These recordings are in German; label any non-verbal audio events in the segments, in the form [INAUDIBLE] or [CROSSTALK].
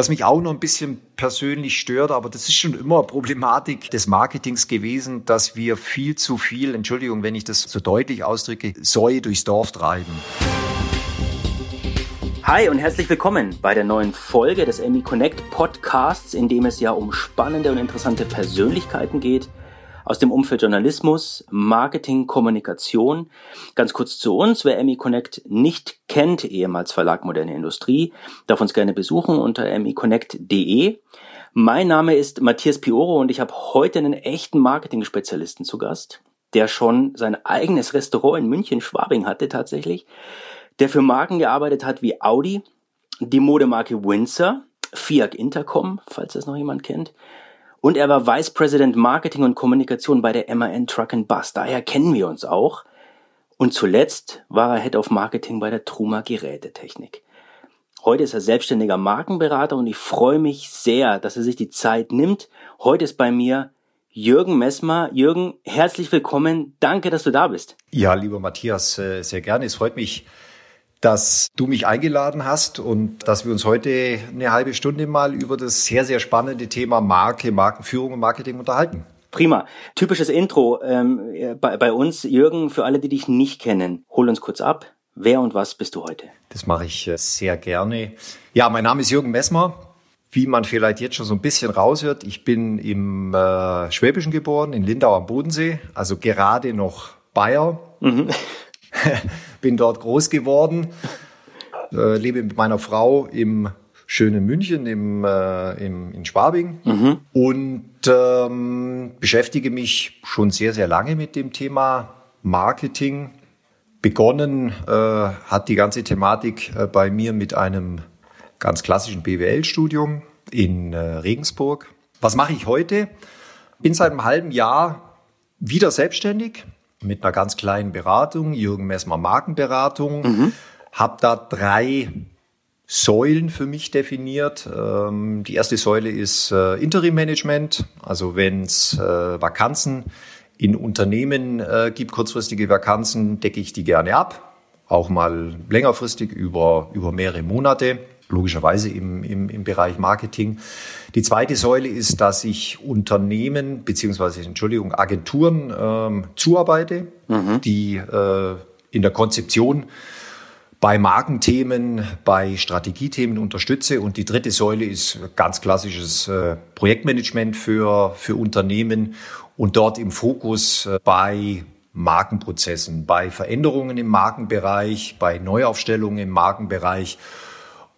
Was mich auch noch ein bisschen persönlich stört, aber das ist schon immer Problematik des Marketings gewesen, dass wir viel zu viel, Entschuldigung, wenn ich das so deutlich ausdrücke, Säue durchs Dorf treiben. Hi und herzlich willkommen bei der neuen Folge des Amy Connect Podcasts, in dem es ja um spannende und interessante Persönlichkeiten geht aus dem Umfeld Journalismus, Marketing, Kommunikation. Ganz kurz zu uns, wer Amy Connect nicht kennt, ehemals Verlag Moderne Industrie, darf uns gerne besuchen unter amyconnect.de. Mein Name ist Matthias Pioro und ich habe heute einen echten Marketing-Spezialisten zu Gast, der schon sein eigenes Restaurant in München, Schwabing hatte tatsächlich der für Marken gearbeitet hat wie Audi, die Modemarke Windsor, Fiat Intercom, falls das noch jemand kennt. Und er war Vice President Marketing und Kommunikation bei der MAN Truck and Bus. Daher kennen wir uns auch. Und zuletzt war er Head of Marketing bei der Truma Gerätetechnik. Heute ist er selbstständiger Markenberater und ich freue mich sehr, dass er sich die Zeit nimmt. Heute ist bei mir Jürgen Messmer. Jürgen, herzlich willkommen. Danke, dass du da bist. Ja, lieber Matthias, äh, sehr gerne. Es freut mich, dass du mich eingeladen hast und dass wir uns heute eine halbe Stunde mal über das sehr, sehr spannende Thema Marke, Markenführung und Marketing unterhalten. Prima. Typisches Intro ähm, bei, bei uns. Jürgen, für alle, die dich nicht kennen, hol uns kurz ab. Wer und was bist du heute? Das mache ich äh, sehr gerne. Ja, mein Name ist Jürgen Messmer. Wie man vielleicht jetzt schon so ein bisschen raushört, ich bin im äh, Schwäbischen geboren, in Lindau am Bodensee, also gerade noch Bayer. Mhm. [LAUGHS] bin dort groß geworden, äh, lebe mit meiner Frau im schönen München, im, äh, im, in Schwabing mhm. und ähm, beschäftige mich schon sehr, sehr lange mit dem Thema Marketing. Begonnen äh, hat die ganze Thematik äh, bei mir mit einem ganz klassischen BWL-Studium in äh, Regensburg. Was mache ich heute? Bin seit einem halben Jahr wieder selbstständig, mit einer ganz kleinen Beratung, Jürgen Messmer Markenberatung. Mhm. Habe da drei Säulen für mich definiert. Ähm, die erste Säule ist äh, Interim-Management, also wenn es äh, Vakanzen in Unternehmen äh, gibt, kurzfristige Vakanzen, decke ich die gerne ab, auch mal längerfristig über, über mehrere Monate logischerweise im, im, im Bereich Marketing. Die zweite Säule ist, dass ich Unternehmen beziehungsweise Entschuldigung Agenturen ähm, zuarbeite, mhm. die äh, in der Konzeption bei Markenthemen, bei Strategiethemen unterstütze. Und die dritte Säule ist ganz klassisches äh, Projektmanagement für, für Unternehmen und dort im Fokus äh, bei Markenprozessen, bei Veränderungen im Markenbereich, bei Neuaufstellungen im Markenbereich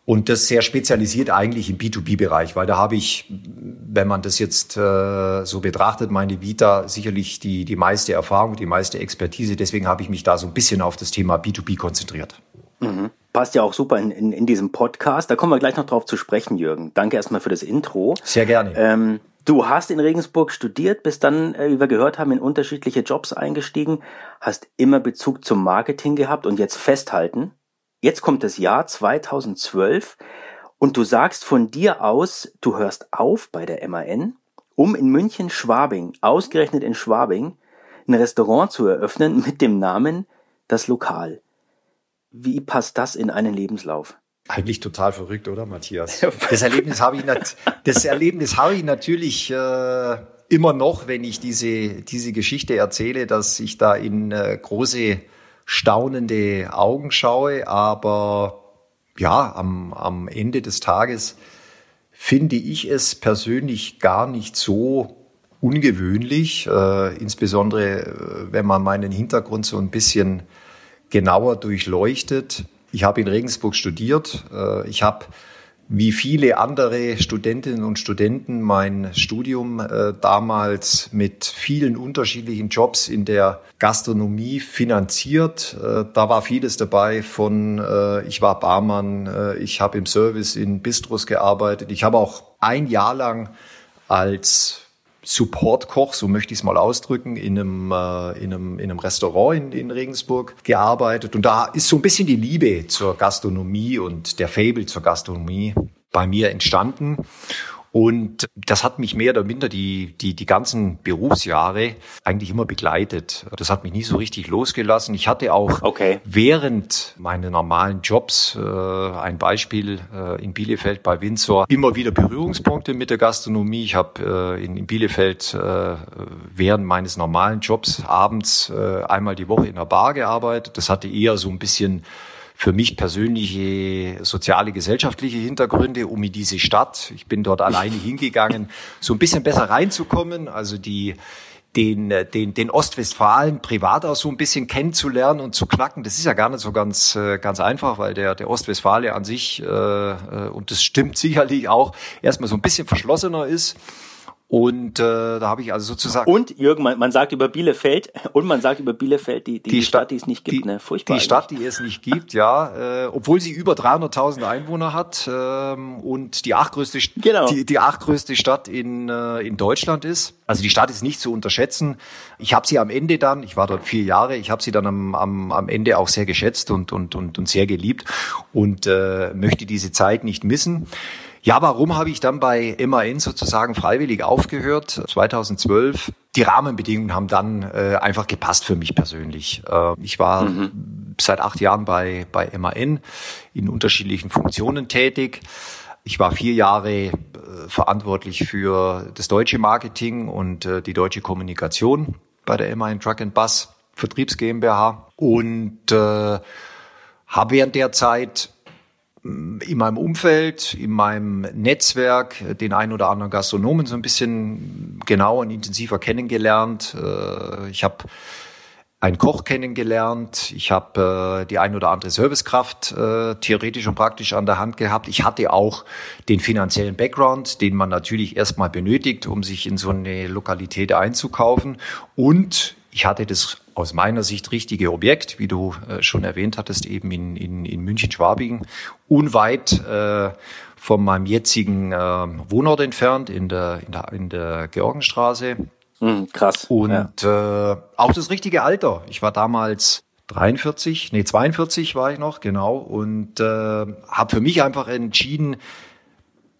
und das sehr spezialisiert eigentlich im B2B-Bereich, weil da habe ich, wenn man das jetzt äh, so betrachtet, meine Vita sicherlich die, die meiste Erfahrung, die meiste Expertise. Deswegen habe ich mich da so ein bisschen auf das Thema B2B konzentriert. Mhm. Passt ja auch super in, in, in diesem Podcast. Da kommen wir gleich noch drauf zu sprechen, Jürgen. Danke erstmal für das Intro. Sehr gerne. Ähm, du hast in Regensburg studiert, bist dann, äh, wie wir gehört haben, in unterschiedliche Jobs eingestiegen, hast immer Bezug zum Marketing gehabt und jetzt festhalten, Jetzt kommt das Jahr 2012 und du sagst von dir aus, du hörst auf bei der MAN, um in München Schwabing, ausgerechnet in Schwabing, ein Restaurant zu eröffnen mit dem Namen Das Lokal. Wie passt das in einen Lebenslauf? Eigentlich total verrückt, oder Matthias? [LAUGHS] Das Erlebnis habe ich, das Erlebnis habe ich natürlich äh, immer noch, wenn ich diese, diese Geschichte erzähle, dass ich da in äh, große staunende Augen schaue, aber ja, am, am Ende des Tages finde ich es persönlich gar nicht so ungewöhnlich, äh, insbesondere äh, wenn man meinen Hintergrund so ein bisschen genauer durchleuchtet. Ich habe in Regensburg studiert. Äh, ich habe wie viele andere Studentinnen und Studenten mein Studium äh, damals mit vielen unterschiedlichen Jobs in der Gastronomie finanziert. Äh, da war vieles dabei von, äh, ich war Barmann, äh, ich habe im Service in Bistros gearbeitet. Ich habe auch ein Jahr lang als Support-Koch, so möchte ich es mal ausdrücken, in einem, äh, in einem, in einem Restaurant in, in Regensburg gearbeitet. Und da ist so ein bisschen die Liebe zur Gastronomie und der Fable zur Gastronomie bei mir entstanden. Und das hat mich mehr oder minder die, die, die ganzen Berufsjahre eigentlich immer begleitet. Das hat mich nie so richtig losgelassen. Ich hatte auch okay. während meiner normalen Jobs, äh, ein Beispiel äh, in Bielefeld bei Windsor, immer wieder Berührungspunkte mit der Gastronomie. Ich habe äh, in, in Bielefeld äh, während meines normalen Jobs abends äh, einmal die Woche in der Bar gearbeitet. Das hatte eher so ein bisschen für mich persönliche soziale, gesellschaftliche Hintergründe, um in diese Stadt, ich bin dort alleine [LAUGHS] hingegangen, so ein bisschen besser reinzukommen. Also die, den, den, den Ostwestfalen privat auch so ein bisschen kennenzulernen und zu knacken. Das ist ja gar nicht so ganz, äh, ganz einfach, weil der, der Ostwestfale an sich, äh, äh und das stimmt sicherlich auch, erstmal so ein bisschen verschlossener ist. Und äh, da habe ich also sozusagen. Und Jürgen, man, man sagt über Bielefeld [LAUGHS] und man sagt über Bielefeld die, die, die Stadt, die es nicht gibt, die, ne? Furchtbar. Die eigentlich. Stadt, die es nicht gibt, ja, äh, obwohl sie über 300.000 Einwohner hat ähm, und die achtgrößte, genau. die, die achtgrößte Stadt in äh, in Deutschland ist. Also die Stadt ist nicht zu unterschätzen. Ich habe sie am Ende dann, ich war dort vier Jahre, ich habe sie dann am, am, am Ende auch sehr geschätzt und und und, und sehr geliebt und äh, möchte diese Zeit nicht missen. Ja, warum habe ich dann bei MAN sozusagen freiwillig aufgehört? 2012. Die Rahmenbedingungen haben dann äh, einfach gepasst für mich persönlich. Äh, ich war mhm. seit acht Jahren bei, bei MAN in unterschiedlichen Funktionen tätig. Ich war vier Jahre äh, verantwortlich für das deutsche Marketing und äh, die deutsche Kommunikation bei der MAN Truck and Bus Vertriebs GmbH und äh, habe während der Zeit in meinem Umfeld, in meinem Netzwerk den ein oder anderen Gastronomen so ein bisschen genauer und intensiver kennengelernt. Äh, ich habe einen Koch kennengelernt. Ich habe äh, die ein oder andere Servicekraft äh, theoretisch und praktisch an der Hand gehabt. Ich hatte auch den finanziellen Background, den man natürlich erstmal benötigt, um sich in so eine Lokalität einzukaufen. Und ich hatte das aus meiner Sicht richtige Objekt, wie du äh, schon erwähnt hattest, eben in, in, in München-Schwabingen, unweit äh, von meinem jetzigen äh, Wohnort entfernt, in der, in der, in der Georgenstraße. Mhm, krass. Und ja. äh, auch das richtige Alter. Ich war damals 43, nee 42 war ich noch, genau, und äh, habe für mich einfach entschieden,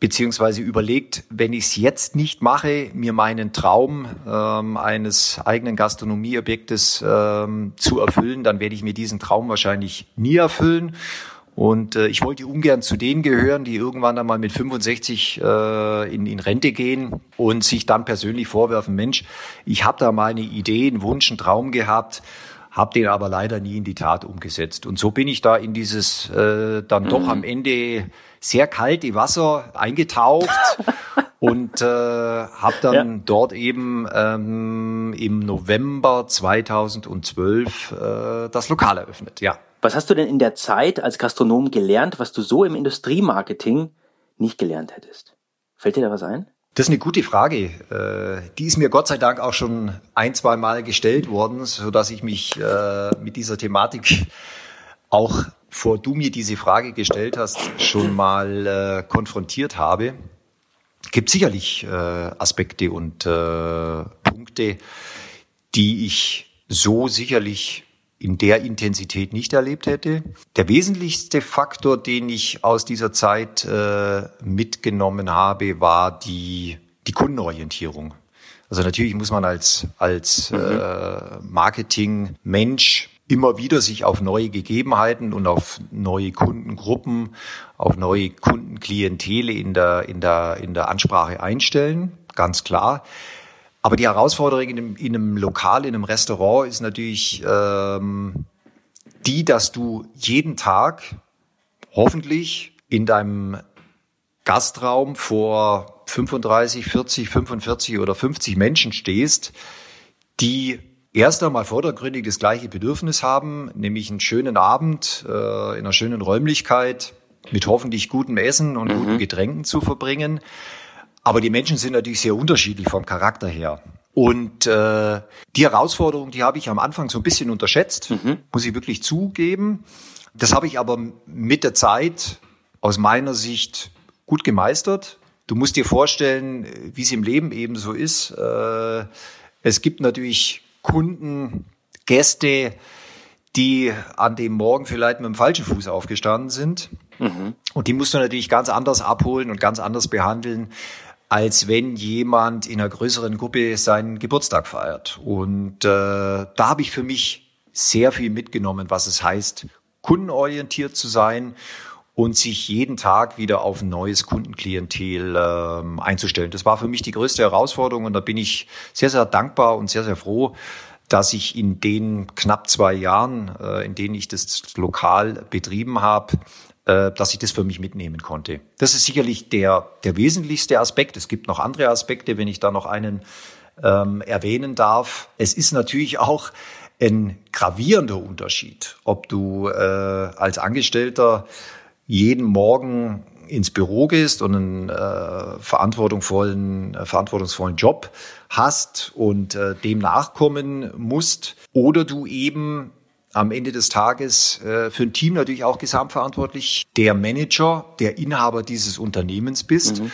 beziehungsweise überlegt, wenn ich es jetzt nicht mache, mir meinen Traum ähm, eines eigenen Gastronomieobjektes ähm, zu erfüllen, dann werde ich mir diesen Traum wahrscheinlich nie erfüllen. Und äh, ich wollte ungern zu denen gehören, die irgendwann einmal mit 65 äh, in, in Rente gehen und sich dann persönlich vorwerfen, Mensch, ich habe da mal eine Idee, einen Wunsch, einen Traum gehabt, habe den aber leider nie in die Tat umgesetzt. Und so bin ich da in dieses äh, dann mhm. doch am Ende sehr kalte Wasser eingetaucht [LAUGHS] und äh, habe dann ja. dort eben ähm, im November 2012 äh, das Lokal eröffnet. Ja. Was hast du denn in der Zeit als Gastronom gelernt, was du so im Industriemarketing nicht gelernt hättest? Fällt dir da was ein? Das ist eine gute Frage. Äh, die ist mir Gott sei Dank auch schon ein, zwei Mal gestellt worden, so dass ich mich äh, mit dieser Thematik auch vor du mir diese Frage gestellt hast, schon mal äh, konfrontiert habe. Gibt sicherlich äh, Aspekte und äh, Punkte, die ich so sicherlich in der Intensität nicht erlebt hätte. Der wesentlichste Faktor, den ich aus dieser Zeit äh, mitgenommen habe, war die, die Kundenorientierung. Also natürlich muss man als, als mhm. äh, Marketing-Mensch immer wieder sich auf neue Gegebenheiten und auf neue Kundengruppen, auf neue Kundenklientele in der, in der, in der Ansprache einstellen, ganz klar. Aber die Herausforderung in einem, in einem Lokal, in einem Restaurant ist natürlich ähm, die, dass du jeden Tag hoffentlich in deinem Gastraum vor 35, 40, 45 oder 50 Menschen stehst, die erst einmal vordergründig das gleiche Bedürfnis haben, nämlich einen schönen Abend äh, in einer schönen Räumlichkeit mit hoffentlich gutem Essen und mhm. guten Getränken zu verbringen. Aber die Menschen sind natürlich sehr unterschiedlich vom Charakter her. Und äh, die Herausforderung, die habe ich am Anfang so ein bisschen unterschätzt, mhm. muss ich wirklich zugeben. Das habe ich aber mit der Zeit aus meiner Sicht gut gemeistert. Du musst dir vorstellen, wie es im Leben eben so ist. Äh, es gibt natürlich Kunden, Gäste, die an dem Morgen vielleicht mit dem falschen Fuß aufgestanden sind. Mhm. Und die musst du natürlich ganz anders abholen und ganz anders behandeln, als wenn jemand in einer größeren Gruppe seinen Geburtstag feiert. Und äh, da habe ich für mich sehr viel mitgenommen, was es heißt, kundenorientiert zu sein und sich jeden Tag wieder auf ein neues Kundenklientel ähm, einzustellen. Das war für mich die größte Herausforderung und da bin ich sehr, sehr dankbar und sehr, sehr froh, dass ich in den knapp zwei Jahren, äh, in denen ich das lokal betrieben habe, äh, dass ich das für mich mitnehmen konnte. Das ist sicherlich der, der wesentlichste Aspekt. Es gibt noch andere Aspekte, wenn ich da noch einen ähm, erwähnen darf. Es ist natürlich auch ein gravierender Unterschied, ob du äh, als Angestellter jeden Morgen ins Büro gehst und einen äh, verantwortungsvollen, äh, verantwortungsvollen Job hast und äh, dem nachkommen musst, oder du eben am Ende des Tages äh, für ein Team natürlich auch gesamtverantwortlich der Manager, der Inhaber dieses Unternehmens bist mhm.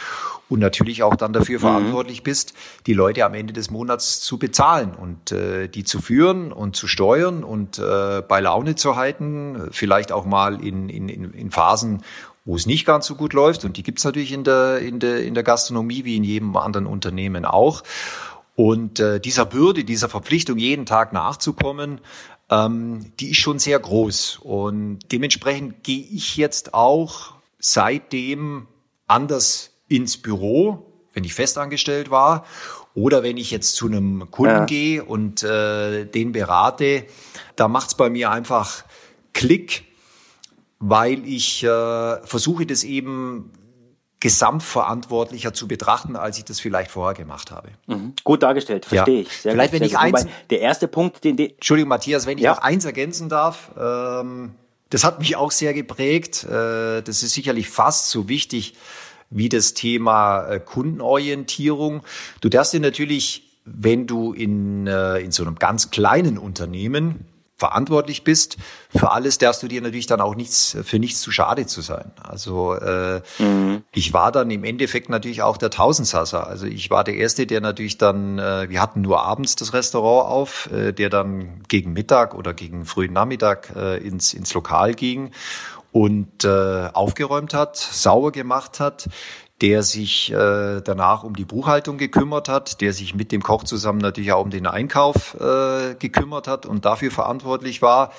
Und natürlich auch dann dafür mhm. verantwortlich bist, die Leute am Ende des Monats zu bezahlen und äh, die zu führen und zu steuern und äh, bei Laune zu halten, vielleicht auch mal in, in, in Phasen, wo es nicht ganz so gut läuft und die gibt's natürlich in der, in, der, in der Gastronomie wie in jedem anderen Unternehmen auch. Und äh, dieser Bürde, dieser Verpflichtung, jeden Tag nachzukommen, ähm, die ist schon sehr groß. Und dementsprechend gehe ich jetzt auch seitdem anders ins Büro, wenn ich festangestellt war. Oder wenn ich jetzt zu einem Kunden ja. gehe und äh, den berate, da macht's bei mir einfach Klick, weil ich äh, versuche das eben gesamtverantwortlicher zu betrachten, als ich das vielleicht vorher gemacht habe. Mhm. Gut dargestellt, verstehe ja. ich. Sehr vielleicht, gut, wenn ich eins, der erste Punkt, den, den Entschuldigung, Matthias, wenn ich ja. noch eins ergänzen darf, ähm, das hat mich auch sehr geprägt. Äh, das ist sicherlich fast so wichtig wie das Thema äh, Kundenorientierung. Du darfst dir natürlich, wenn du in, äh, in so einem ganz kleinen Unternehmen verantwortlich bist für alles, darfst du dir natürlich dann auch nichts für nichts zu schade zu sein. Also äh, mhm. ich war dann im Endeffekt natürlich auch der Tausendsasser. Also ich war der erste, der natürlich dann, äh, wir hatten nur abends das Restaurant auf, äh, der dann gegen Mittag oder gegen frühen Nachmittag äh, ins ins Lokal ging und äh, aufgeräumt hat, sauber gemacht hat, der sich äh, danach um die Buchhaltung gekümmert hat, der sich mit dem Koch zusammen natürlich auch um den Einkauf äh, gekümmert hat und dafür verantwortlich war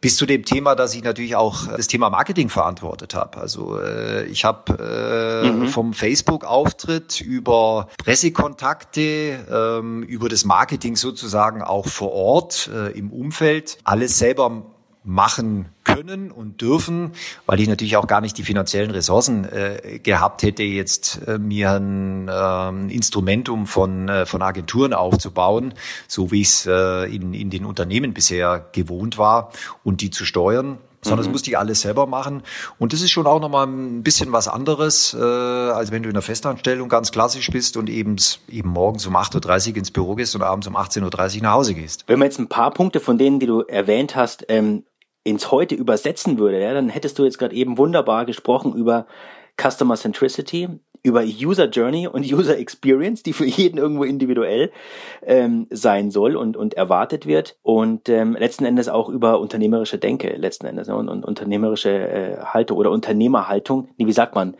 bis zu dem Thema, dass ich natürlich auch das Thema Marketing verantwortet habe. Also äh, ich habe äh, mhm. vom Facebook-Auftritt über Pressekontakte, ähm, über das Marketing sozusagen auch vor Ort äh, im Umfeld alles selber machen können und dürfen, weil ich natürlich auch gar nicht die finanziellen Ressourcen äh, gehabt hätte, jetzt äh, mir ein äh, Instrumentum von, äh, von Agenturen aufzubauen, so wie es äh, in, in den Unternehmen bisher gewohnt war und die zu steuern sondern mhm. das musste ich alles selber machen. Und das ist schon auch nochmal ein bisschen was anderes, äh, als wenn du in der Festanstellung ganz klassisch bist und eben, eben morgens um 8.30 Uhr ins Büro gehst und abends um 18.30 Uhr nach Hause gehst. Wenn man jetzt ein paar Punkte von denen, die du erwähnt hast, ähm, ins Heute übersetzen würde, ja, dann hättest du jetzt gerade eben wunderbar gesprochen über Customer Centricity, über User Journey und [LAUGHS] User Experience, die für jeden irgendwo individuell ähm, sein soll und, und erwartet wird. Und ähm, letzten Endes auch über unternehmerische Denke, letzten Endes, ne, und, und unternehmerische äh, Haltung oder Unternehmerhaltung. Nee, wie sagt man?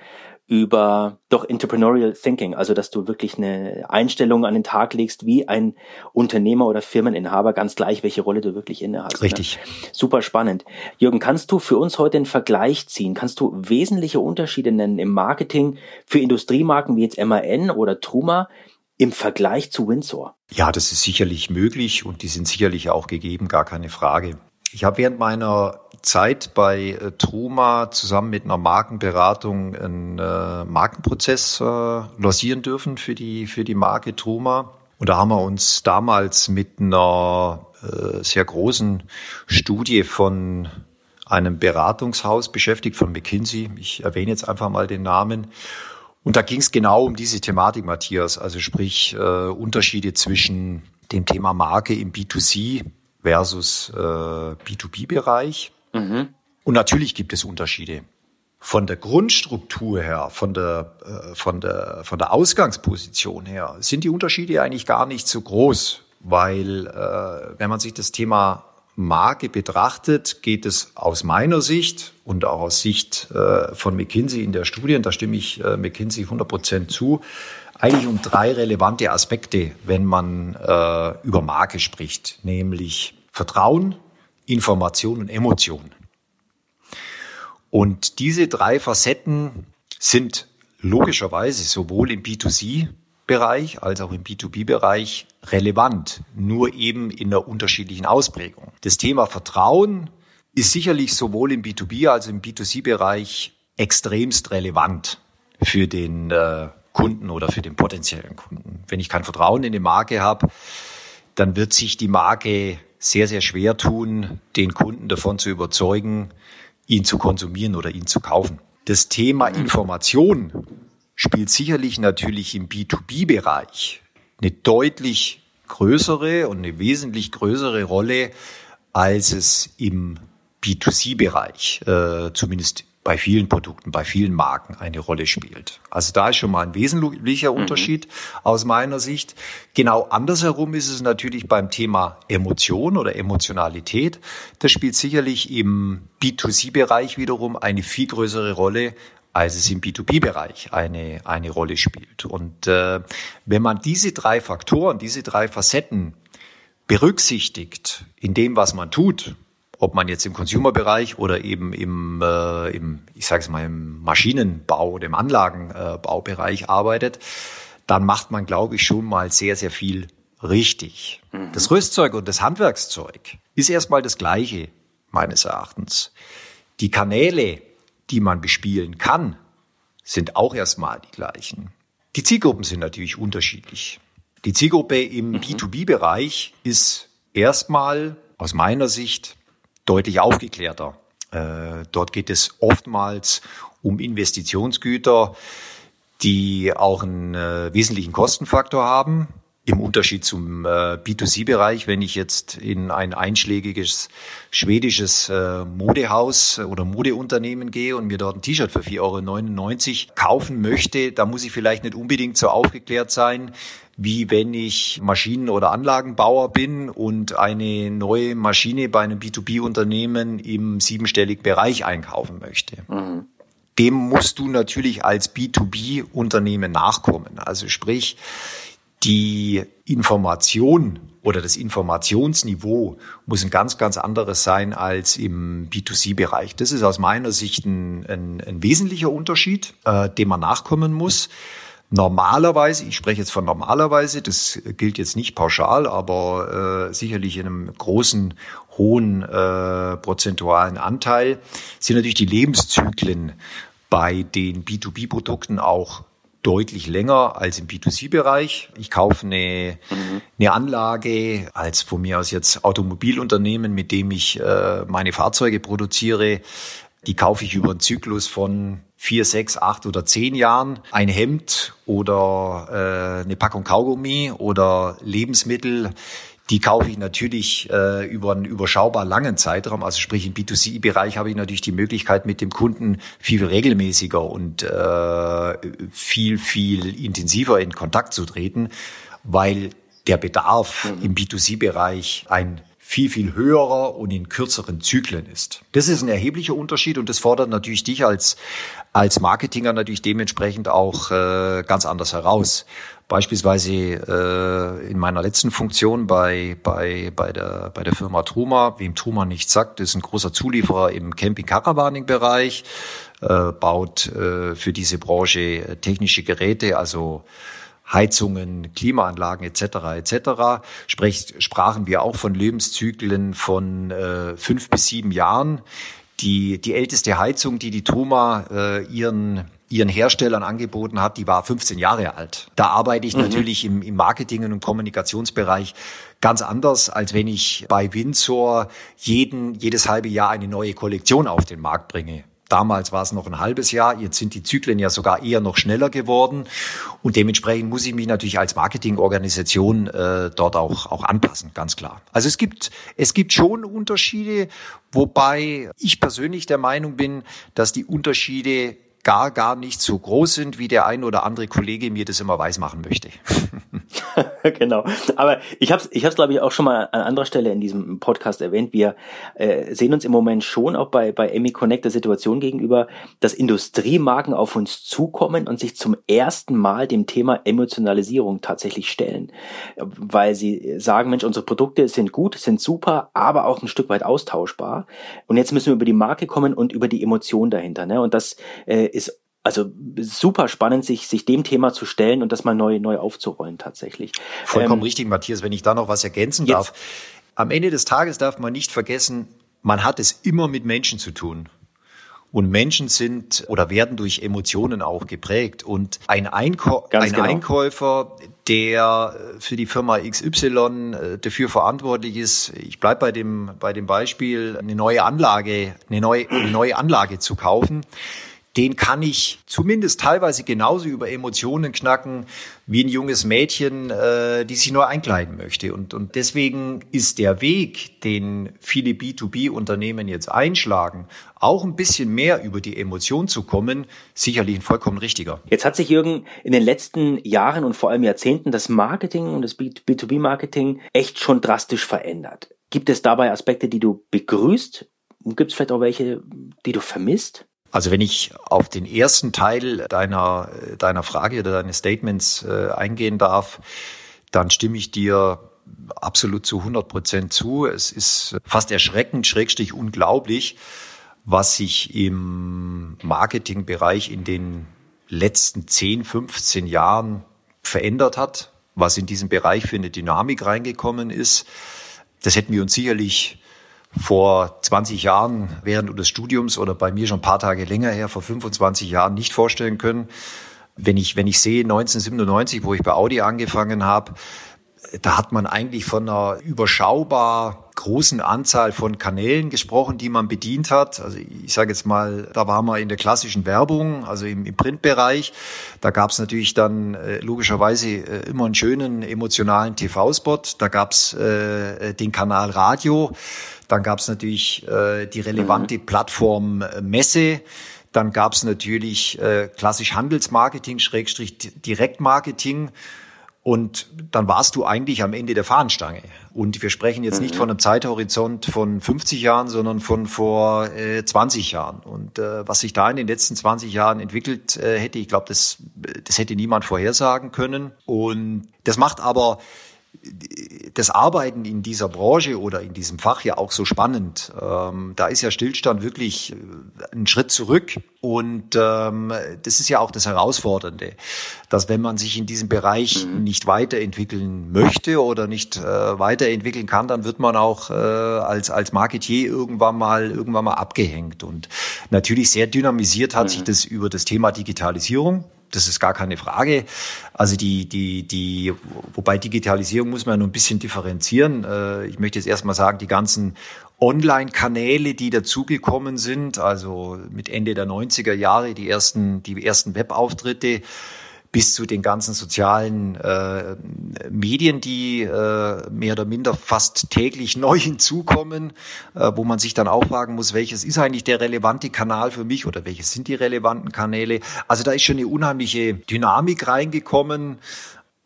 Über doch Entrepreneurial Thinking, also dass du wirklich eine Einstellung an den Tag legst, wie ein Unternehmer oder Firmeninhaber, ganz gleich, welche Rolle du wirklich innehast. Ne? Richtig. Ne? Super spannend. Jürgen, kannst du für uns heute einen Vergleich ziehen? Kannst du wesentliche Unterschiede nennen im Marketing für Industriemarken wie jetzt MAN oder Truma im Vergleich zu Windsor? Ja, das ist sicherlich möglich und die sind sicherlich auch gegeben, gar keine Frage. Ich habe während meiner Zeit bei äh, Truma zusammen mit einer Markenberatung einen äh, Markenprozess äh, lancieren dürfen für die, für die Marke Truma. Und da haben wir uns damals mit einer äh, sehr großen Studie von einem Beratungshaus beschäftigt, von McKinsey. Ich erwähne jetzt einfach mal den Namen. Und da ging es genau um diese Thematik, Matthias. Also sprich äh, Unterschiede zwischen dem Thema Marke im B2C versus äh, B2B-Bereich. Mhm. Und natürlich gibt es Unterschiede. Von der Grundstruktur her, von der, äh, von der, von der Ausgangsposition her, sind die Unterschiede eigentlich gar nicht so groß, weil äh, wenn man sich das Thema Marke betrachtet, geht es aus meiner Sicht und auch aus Sicht äh, von McKinsey in der Studie, und da stimme ich äh, McKinsey 100 Prozent zu, eigentlich um drei relevante Aspekte, wenn man äh, über Marke spricht, nämlich Vertrauen, Information und Emotion. Und diese drei Facetten sind logischerweise sowohl im B2C-Bereich als auch im B2B-Bereich relevant, nur eben in der unterschiedlichen Ausprägung. Das Thema Vertrauen ist sicherlich sowohl im B2B als auch im B2C-Bereich extremst relevant für den äh, Kunden oder für den potenziellen Kunden. Wenn ich kein Vertrauen in die Marke habe, dann wird sich die Marke sehr, sehr schwer tun, den Kunden davon zu überzeugen, ihn zu konsumieren oder ihn zu kaufen. Das Thema Information spielt sicherlich natürlich im B2B-Bereich eine deutlich größere und eine wesentlich größere Rolle, als es im B2C-Bereich, äh, zumindest bei vielen Produkten, bei vielen Marken eine Rolle spielt. Also da ist schon mal ein wesentlicher mhm. Unterschied mhm. aus meiner Sicht. Genau andersherum ist es natürlich beim Thema Emotion oder Emotionalität. Das spielt sicherlich im B2C-Bereich wiederum eine viel größere Rolle als es im B2B-Bereich eine, eine Rolle spielt. Und äh, wenn man diese drei Faktoren, diese drei Facetten berücksichtigt in dem, was man tut, ob man jetzt im Consumer-Bereich oder eben im, äh, im ich sage es mal, im Maschinenbau oder im Anlagenbaubereich arbeitet, dann macht man, glaube ich, schon mal sehr, sehr viel richtig. Mhm. Das Rüstzeug und das Handwerkszeug ist erstmal das Gleiche, meines Erachtens. Die Kanäle, die man bespielen kann, sind auch erstmal die gleichen. Die Zielgruppen sind natürlich unterschiedlich. Die Zielgruppe im mhm. B2B-Bereich ist erstmal aus meiner Sicht deutlich aufgeklärter. Äh, dort geht es oftmals um Investitionsgüter, die auch einen äh, wesentlichen Kostenfaktor haben. Im Unterschied zum äh, B2C-Bereich, wenn ich jetzt in ein einschlägiges schwedisches Modehaus oder Modeunternehmen gehe und mir dort ein T-Shirt für 4,99 Euro kaufen möchte, da muss ich vielleicht nicht unbedingt so aufgeklärt sein, wie wenn ich Maschinen- oder Anlagenbauer bin und eine neue Maschine bei einem B2B-Unternehmen im siebenstelligen Bereich einkaufen möchte. Mhm. Dem musst du natürlich als B2B-Unternehmen nachkommen. Also sprich, die Information oder das Informationsniveau muss ein ganz, ganz anderes sein als im B2C-Bereich. Das ist aus meiner Sicht ein, ein, ein wesentlicher Unterschied, äh, dem man nachkommen muss. Normalerweise, ich spreche jetzt von normalerweise, das gilt jetzt nicht pauschal, aber äh, sicherlich in einem großen, hohen äh, prozentualen Anteil, sind natürlich die Lebenszyklen bei den B2B-Produkten auch deutlich länger als im B2C-Bereich. Ich kaufe eine, mhm. eine Anlage als von mir aus jetzt Automobilunternehmen, mit dem ich äh, meine Fahrzeuge produziere. Die kaufe ich über einen Zyklus von vier, sechs, acht oder zehn Jahren ein Hemd oder äh, eine Packung Kaugummi oder Lebensmittel, die kaufe ich natürlich äh, über einen überschaubar langen Zeitraum. Also sprich im B2C-Bereich habe ich natürlich die Möglichkeit, mit dem Kunden viel regelmäßiger und äh, viel, viel intensiver in Kontakt zu treten, weil der Bedarf mhm. im B2C-Bereich ein viel, viel höherer und in kürzeren Zyklen ist. Das ist ein erheblicher Unterschied und das fordert natürlich dich als, als Marketinger natürlich dementsprechend auch äh, ganz anders heraus. Beispielsweise äh, in meiner letzten Funktion bei, bei, bei, der, bei der Firma Truma, wem Truma nicht sagt, ist ein großer Zulieferer im Camping-Caravaning-Bereich, äh, baut äh, für diese Branche äh, technische Geräte, also Heizungen, Klimaanlagen etc. etc. Sprech, sprachen wir auch von Lebenszyklen von äh, fünf bis sieben Jahren. Die, die älteste Heizung, die die Truma äh, ihren ihren Herstellern angeboten hat, die war 15 Jahre alt. Da arbeite ich mhm. natürlich im, im Marketing und Kommunikationsbereich ganz anders, als wenn ich bei Windsor jeden, jedes halbe Jahr eine neue Kollektion auf den Markt bringe. Damals war es noch ein halbes Jahr, jetzt sind die Zyklen ja sogar eher noch schneller geworden und dementsprechend muss ich mich natürlich als Marketingorganisation äh, dort auch, auch anpassen, ganz klar. Also es gibt, es gibt schon Unterschiede, wobei ich persönlich der Meinung bin, dass die Unterschiede gar, gar nicht so groß sind, wie der ein oder andere Kollege mir das immer weismachen möchte. [LAUGHS] genau. Aber ich habe es, ich hab's, glaube ich, auch schon mal an anderer Stelle in diesem Podcast erwähnt. Wir äh, sehen uns im Moment schon auch bei, bei Emmy Connect der Situation gegenüber, dass Industriemarken auf uns zukommen und sich zum ersten Mal dem Thema Emotionalisierung tatsächlich stellen. Weil sie sagen, Mensch, unsere Produkte sind gut, sind super, aber auch ein Stück weit austauschbar. Und jetzt müssen wir über die Marke kommen und über die Emotion dahinter. Ne? Und das äh, ist also super spannend, sich, sich dem Thema zu stellen und das mal neu, neu aufzurollen tatsächlich. Vollkommen ähm, richtig, Matthias, wenn ich da noch was ergänzen jetzt. darf. Am Ende des Tages darf man nicht vergessen, man hat es immer mit Menschen zu tun. Und Menschen sind oder werden durch Emotionen auch geprägt. Und ein, Einkau ein genau. Einkäufer, der für die Firma XY äh, dafür verantwortlich ist, ich bleibe bei dem, bei dem Beispiel, eine neue Anlage, eine neue, eine neue Anlage zu kaufen, den kann ich zumindest teilweise genauso über Emotionen knacken wie ein junges Mädchen, äh, die sich nur einkleiden möchte. Und, und deswegen ist der Weg, den viele B2B-Unternehmen jetzt einschlagen, auch ein bisschen mehr über die Emotion zu kommen, sicherlich ein vollkommen richtiger. Jetzt hat sich Jürgen in den letzten Jahren und vor allem Jahrzehnten das Marketing und das B2B-Marketing echt schon drastisch verändert. Gibt es dabei Aspekte, die du begrüßt? Gibt es vielleicht auch welche, die du vermisst? Also wenn ich auf den ersten Teil deiner, deiner Frage oder deines Statements äh, eingehen darf, dann stimme ich dir absolut zu 100 Prozent zu. Es ist fast erschreckend, schrägstrich unglaublich, was sich im Marketingbereich in den letzten 10, 15 Jahren verändert hat, was in diesem Bereich für eine Dynamik reingekommen ist. Das hätten wir uns sicherlich vor 20 Jahren während des Studiums oder bei mir schon ein paar Tage länger her, vor 25 Jahren nicht vorstellen können. Wenn ich, wenn ich sehe 1997, wo ich bei Audi angefangen habe, da hat man eigentlich von einer überschaubar großen Anzahl von Kanälen gesprochen, die man bedient hat. Also ich sage jetzt mal, da waren wir in der klassischen Werbung, also im, im Printbereich. Da gab es natürlich dann äh, logischerweise äh, immer einen schönen emotionalen TV-Spot. Da gab es äh, den Kanal Radio. Dann gab es natürlich äh, die relevante mhm. Plattform äh, Messe. Dann gab es natürlich äh, klassisch Handelsmarketing, Schrägstrich Direktmarketing. Und dann warst du eigentlich am Ende der Fahnenstange. Und wir sprechen jetzt nicht mhm. von einem Zeithorizont von 50 Jahren, sondern von vor äh, 20 Jahren. Und äh, was sich da in den letzten 20 Jahren entwickelt äh, hätte, ich glaube, das, das hätte niemand vorhersagen können. Und das macht aber das Arbeiten in dieser Branche oder in diesem Fach ja auch so spannend. Ähm, da ist ja Stillstand wirklich äh, ein Schritt zurück. Und ähm, das ist ja auch das Herausfordernde, dass wenn man sich in diesem Bereich mhm. nicht weiterentwickeln möchte oder nicht äh, weiterentwickeln kann, dann wird man auch äh, als, als Marketier irgendwann mal, irgendwann mal abgehängt. Und natürlich sehr dynamisiert hat mhm. sich das über das Thema Digitalisierung das ist gar keine Frage. Also die, die, die, wobei Digitalisierung muss man ein bisschen differenzieren. Äh, ich möchte jetzt erstmal sagen, die ganzen Online-Kanäle, die dazugekommen sind, also mit Ende der 90er Jahre die ersten, die ersten Webauftritte, bis zu den ganzen sozialen äh, Medien, die äh, mehr oder minder fast täglich neu [LAUGHS] hinzukommen, äh, wo man sich dann auch fragen muss, welches ist eigentlich der relevante Kanal für mich oder welches sind die relevanten Kanäle. Also da ist schon eine unheimliche Dynamik reingekommen.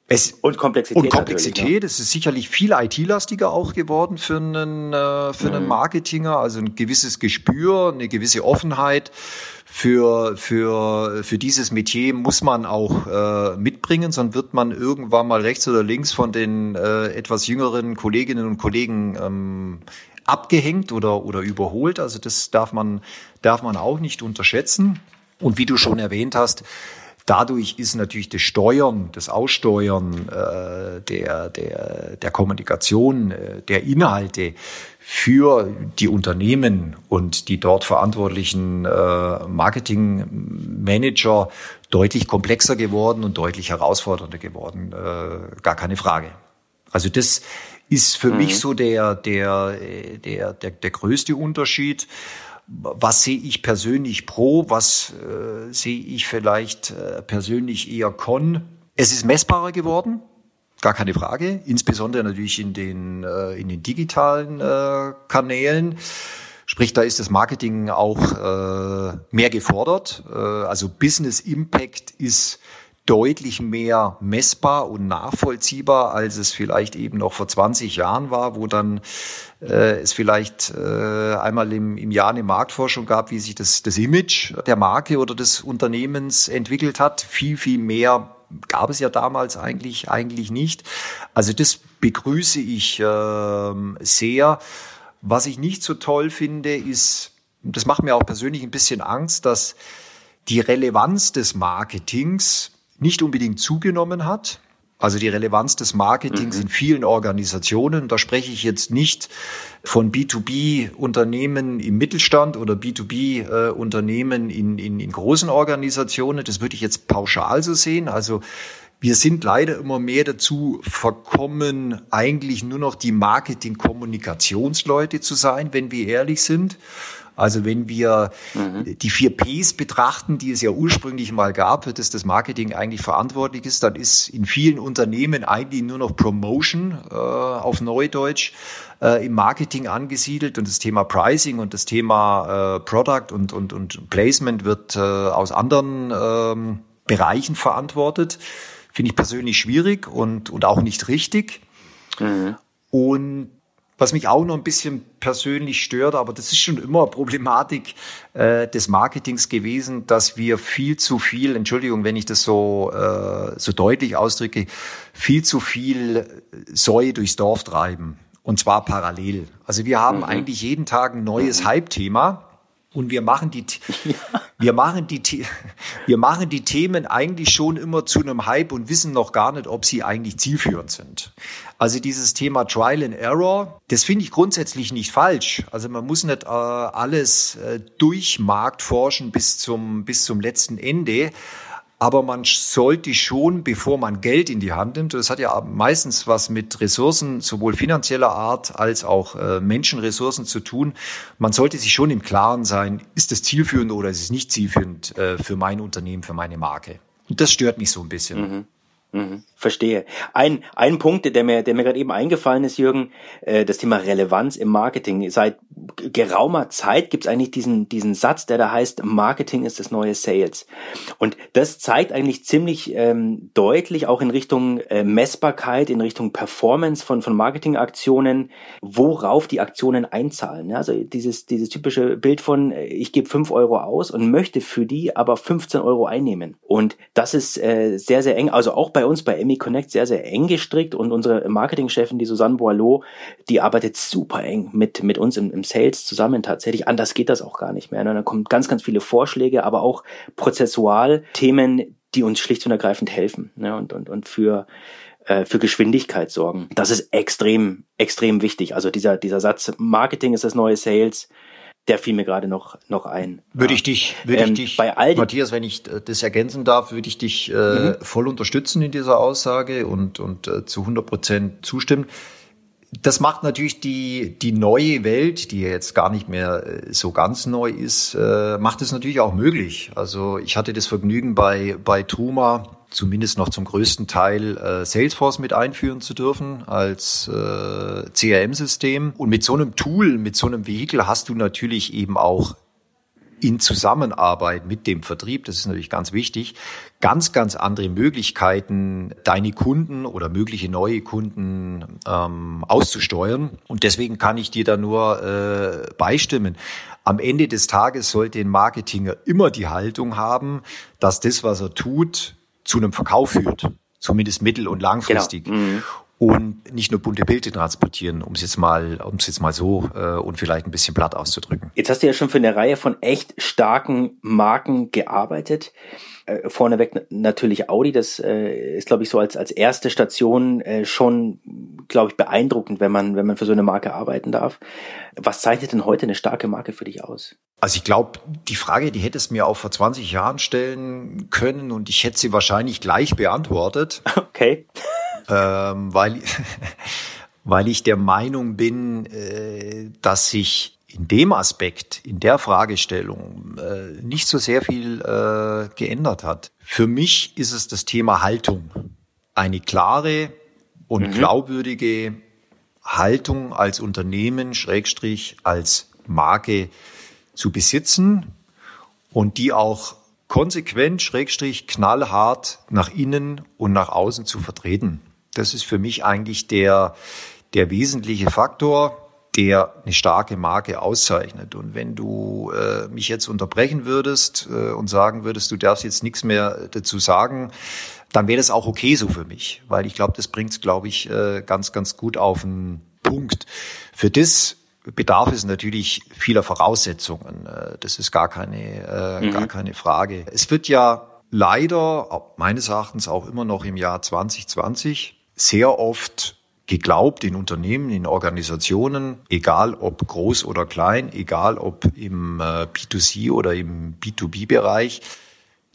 Es, und Komplexität. Und Komplexität. Ne? Es ist sicherlich viel IT-lastiger auch geworden für einen, äh, für einen mhm. Marketinger. Also ein gewisses Gespür, eine gewisse Offenheit für, für, für dieses Metier muss man auch äh, mitbringen, sonst wird man irgendwann mal rechts oder links von den äh, etwas jüngeren Kolleginnen und Kollegen ähm, abgehängt oder, oder überholt. Also das darf man, darf man auch nicht unterschätzen. Und wie du schon erwähnt hast, Dadurch ist natürlich das Steuern, das Aussteuern äh, der, der, der Kommunikation, äh, der Inhalte für die Unternehmen und die dort verantwortlichen äh, Marketingmanager deutlich komplexer geworden und deutlich herausfordernder geworden. Äh, gar keine Frage. Also das ist für mhm. mich so der, der, der, der, der größte Unterschied. Was sehe ich persönlich pro? Was äh, sehe ich vielleicht äh, persönlich eher con? Es ist messbarer geworden. Gar keine Frage, insbesondere natürlich in den, äh, in den digitalen äh, Kanälen. Sprich, da ist das Marketing auch äh, mehr gefordert. Äh, also Business Impact ist deutlich mehr messbar und nachvollziehbar, als es vielleicht eben noch vor 20 Jahren war, wo dann äh, es vielleicht äh, einmal im, im Jahr eine Marktforschung gab, wie sich das, das Image der Marke oder des Unternehmens entwickelt hat. Viel, viel mehr gab es ja damals eigentlich, eigentlich nicht. Also das begrüße ich äh, sehr. Was ich nicht so toll finde, ist, das macht mir auch persönlich ein bisschen Angst, dass die Relevanz des Marketings nicht unbedingt zugenommen hat. Also die Relevanz des Marketings mhm. in vielen Organisationen, da spreche ich jetzt nicht von B2B-Unternehmen im Mittelstand oder B2B-Unternehmen in, in, in großen Organisationen. Das würde ich jetzt pauschal so sehen. Also wir sind leider immer mehr dazu verkommen, eigentlich nur noch die Marketing-Kommunikationsleute zu sein, wenn wir ehrlich sind. Also wenn wir mhm. die vier Ps betrachten, die es ja ursprünglich mal gab, für das das Marketing eigentlich verantwortlich ist, dann ist in vielen Unternehmen eigentlich nur noch Promotion äh, auf Neudeutsch äh, im Marketing angesiedelt und das Thema Pricing und das Thema äh, Product und, und, und Placement wird äh, aus anderen ähm, Bereichen verantwortet. Finde ich persönlich schwierig und, und auch nicht richtig. Mhm. Und was mich auch noch ein bisschen persönlich stört, aber das ist schon immer Problematik äh, des Marketings gewesen, dass wir viel zu viel, Entschuldigung, wenn ich das so, äh, so deutlich ausdrücke, viel zu viel Säue durchs Dorf treiben. Und zwar parallel. Also wir haben mhm. eigentlich jeden Tag ein neues mhm. Hype-Thema und wir machen die, [LAUGHS] wir machen die, wir machen die Themen eigentlich schon immer zu einem Hype und wissen noch gar nicht, ob sie eigentlich zielführend sind. Also dieses Thema Trial and Error, das finde ich grundsätzlich nicht falsch. Also man muss nicht äh, alles äh, durch Markt forschen bis zum, bis zum letzten Ende. Aber man sollte schon, bevor man Geld in die Hand nimmt, das hat ja meistens was mit Ressourcen, sowohl finanzieller Art als auch äh, Menschenressourcen zu tun, man sollte sich schon im Klaren sein, ist es zielführend oder ist es nicht zielführend äh, für mein Unternehmen, für meine Marke. Und das stört mich so ein bisschen. Mhm. Mhm, verstehe. Ein, ein Punkt, der mir, der mir gerade eben eingefallen ist, Jürgen, äh, das Thema Relevanz im Marketing. Seit geraumer Zeit gibt es eigentlich diesen, diesen Satz, der da heißt, Marketing ist das neue Sales. Und das zeigt eigentlich ziemlich ähm, deutlich auch in Richtung äh, Messbarkeit, in Richtung Performance von, von Marketingaktionen, worauf die Aktionen einzahlen. Ja, also dieses, dieses typische Bild von, äh, ich gebe fünf Euro aus und möchte für die aber 15 Euro einnehmen. Und das ist äh, sehr, sehr eng. Also auch bei bei uns bei Emmy Connect sehr, sehr eng gestrickt und unsere Marketingchefin, die Susanne Boileau, die arbeitet super eng mit, mit uns im, im Sales zusammen tatsächlich. Anders geht das auch gar nicht mehr. Ne? Da kommen ganz, ganz viele Vorschläge, aber auch prozessual Themen, die uns schlicht und ergreifend helfen ne? und, und, und für äh, für Geschwindigkeit sorgen. Das ist extrem, extrem wichtig. Also dieser, dieser Satz, Marketing ist das neue Sales, der fiel mir gerade noch noch ein. Würde ich dich, würde ähm, ich dich, bei all Matthias, wenn ich äh, das ergänzen darf, würde ich dich äh, mhm. voll unterstützen in dieser Aussage und und äh, zu 100 Prozent zustimmen. Das macht natürlich die die neue Welt, die jetzt gar nicht mehr äh, so ganz neu ist, äh, macht es natürlich auch möglich. Also ich hatte das Vergnügen bei bei Truma zumindest noch zum größten Teil äh, Salesforce mit einführen zu dürfen als äh, CRM-System. Und mit so einem Tool, mit so einem Vehikel hast du natürlich eben auch in Zusammenarbeit mit dem Vertrieb, das ist natürlich ganz wichtig, ganz, ganz andere Möglichkeiten, deine Kunden oder mögliche neue Kunden ähm, auszusteuern. Und deswegen kann ich dir da nur äh, beistimmen. Am Ende des Tages sollte ein Marketinger immer die Haltung haben, dass das, was er tut, zu einem Verkauf führt, zumindest mittel- und langfristig. Genau. Mhm. Und nicht nur bunte Bilder transportieren, um es jetzt mal, um es jetzt mal so äh, und vielleicht ein bisschen platt auszudrücken. Jetzt hast du ja schon für eine Reihe von echt starken Marken gearbeitet. Äh, vorneweg natürlich Audi, das äh, ist, glaube ich, so als, als erste Station äh, schon, glaube ich, beeindruckend, wenn man, wenn man für so eine Marke arbeiten darf. Was zeichnet denn heute eine starke Marke für dich aus? Also ich glaube, die Frage, die hättest du mir auch vor 20 Jahren stellen können und ich hätte sie wahrscheinlich gleich beantwortet. [LAUGHS] Okay. Ähm, weil, [LAUGHS] weil ich der Meinung bin, äh, dass sich in dem Aspekt, in der Fragestellung äh, nicht so sehr viel äh, geändert hat. Für mich ist es das Thema Haltung. Eine klare und mhm. glaubwürdige Haltung als Unternehmen, Schrägstrich, als Marke zu besitzen und die auch konsequent, schrägstrich, knallhart nach innen und nach außen zu vertreten. Das ist für mich eigentlich der, der wesentliche Faktor, der eine starke Marke auszeichnet. Und wenn du äh, mich jetzt unterbrechen würdest äh, und sagen würdest, du darfst jetzt nichts mehr dazu sagen, dann wäre das auch okay so für mich, weil ich glaube, das bringt es, glaube ich, äh, ganz, ganz gut auf den Punkt. Für das bedarf es natürlich vieler Voraussetzungen. Äh, das ist gar keine, äh, mhm. gar keine Frage. Es wird ja leider, meines Erachtens auch immer noch im Jahr 2020, sehr oft geglaubt in Unternehmen, in Organisationen, egal ob groß oder klein, egal ob im äh, B2C oder im B2B-Bereich.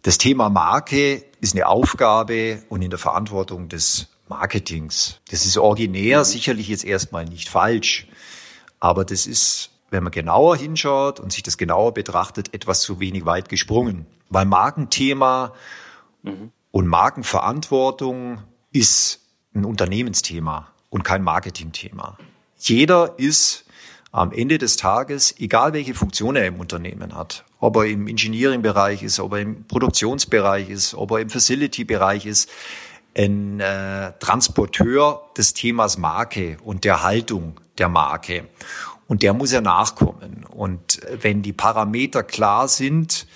Das Thema Marke ist eine Aufgabe und in der Verantwortung des Marketings. Das ist originär, sicherlich jetzt erstmal nicht falsch, aber das ist, wenn man genauer hinschaut und sich das genauer betrachtet, etwas zu wenig weit gesprungen. Weil Markenthema mhm. und Markenverantwortung ist ein Unternehmensthema und kein Marketingthema. Jeder ist am Ende des Tages, egal welche Funktion er im Unternehmen hat, ob er im Engineering-Bereich ist, ob er im Produktionsbereich ist, ob er im Facility-Bereich ist, ein äh, Transporteur des Themas Marke und der Haltung der Marke. Und der muss ja nachkommen. Und wenn die Parameter klar sind,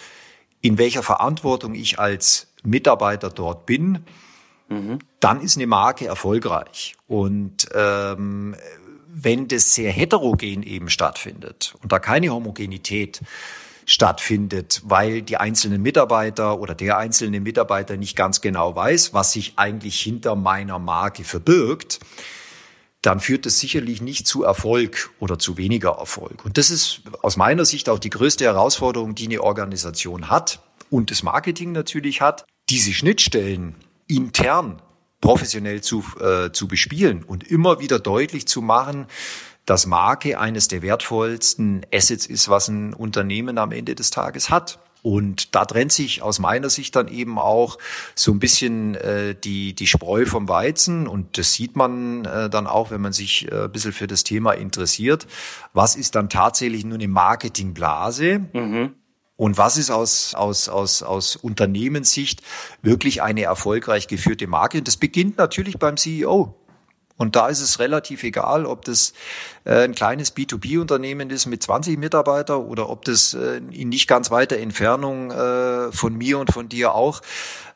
in welcher Verantwortung ich als Mitarbeiter dort bin, dann ist eine Marke erfolgreich. Und ähm, wenn das sehr heterogen eben stattfindet und da keine Homogenität stattfindet, weil die einzelnen Mitarbeiter oder der einzelne Mitarbeiter nicht ganz genau weiß, was sich eigentlich hinter meiner Marke verbirgt, dann führt es sicherlich nicht zu Erfolg oder zu weniger Erfolg. Und das ist aus meiner Sicht auch die größte Herausforderung, die eine Organisation hat und das Marketing natürlich hat, diese Schnittstellen intern professionell zu, äh, zu bespielen und immer wieder deutlich zu machen, dass Marke eines der wertvollsten Assets ist, was ein Unternehmen am Ende des Tages hat. Und da trennt sich aus meiner Sicht dann eben auch so ein bisschen äh, die, die Spreu vom Weizen. Und das sieht man äh, dann auch, wenn man sich äh, ein bisschen für das Thema interessiert. Was ist dann tatsächlich nur eine Marketingblase? Mhm. Und was ist aus, aus, aus, aus Unternehmenssicht wirklich eine erfolgreich geführte Marke? Und das beginnt natürlich beim CEO. Und da ist es relativ egal, ob das äh, ein kleines B2B-Unternehmen ist mit 20 Mitarbeitern oder ob das äh, in nicht ganz weiter Entfernung äh, von mir und von dir auch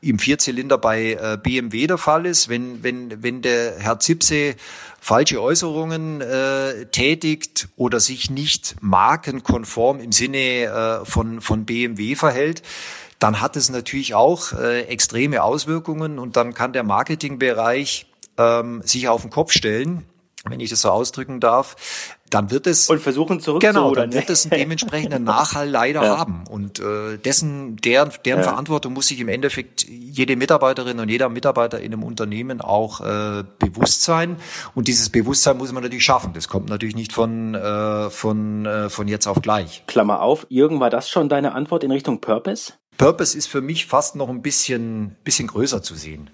im Vierzylinder bei BMW der Fall ist. Wenn, wenn, wenn der Herr Zipse falsche Äußerungen äh, tätigt oder sich nicht markenkonform im Sinne von, von BMW verhält, dann hat es natürlich auch äh, extreme Auswirkungen und dann kann der Marketingbereich ähm, sich auf den Kopf stellen, wenn ich das so ausdrücken darf, dann wird es und versuchen Genau, dann [LAUGHS] wird es einen dementsprechenden Nachhall leider ja. haben und äh, dessen deren deren ja. Verantwortung muss sich im Endeffekt jede Mitarbeiterin und jeder Mitarbeiter in einem Unternehmen auch äh, bewusst sein und dieses Bewusstsein muss man natürlich schaffen. Das kommt natürlich nicht von äh, von äh, von jetzt auf gleich. Klammer auf, Jürgen, war das schon deine Antwort in Richtung Purpose? Purpose ist für mich fast noch ein bisschen bisschen größer zu sehen.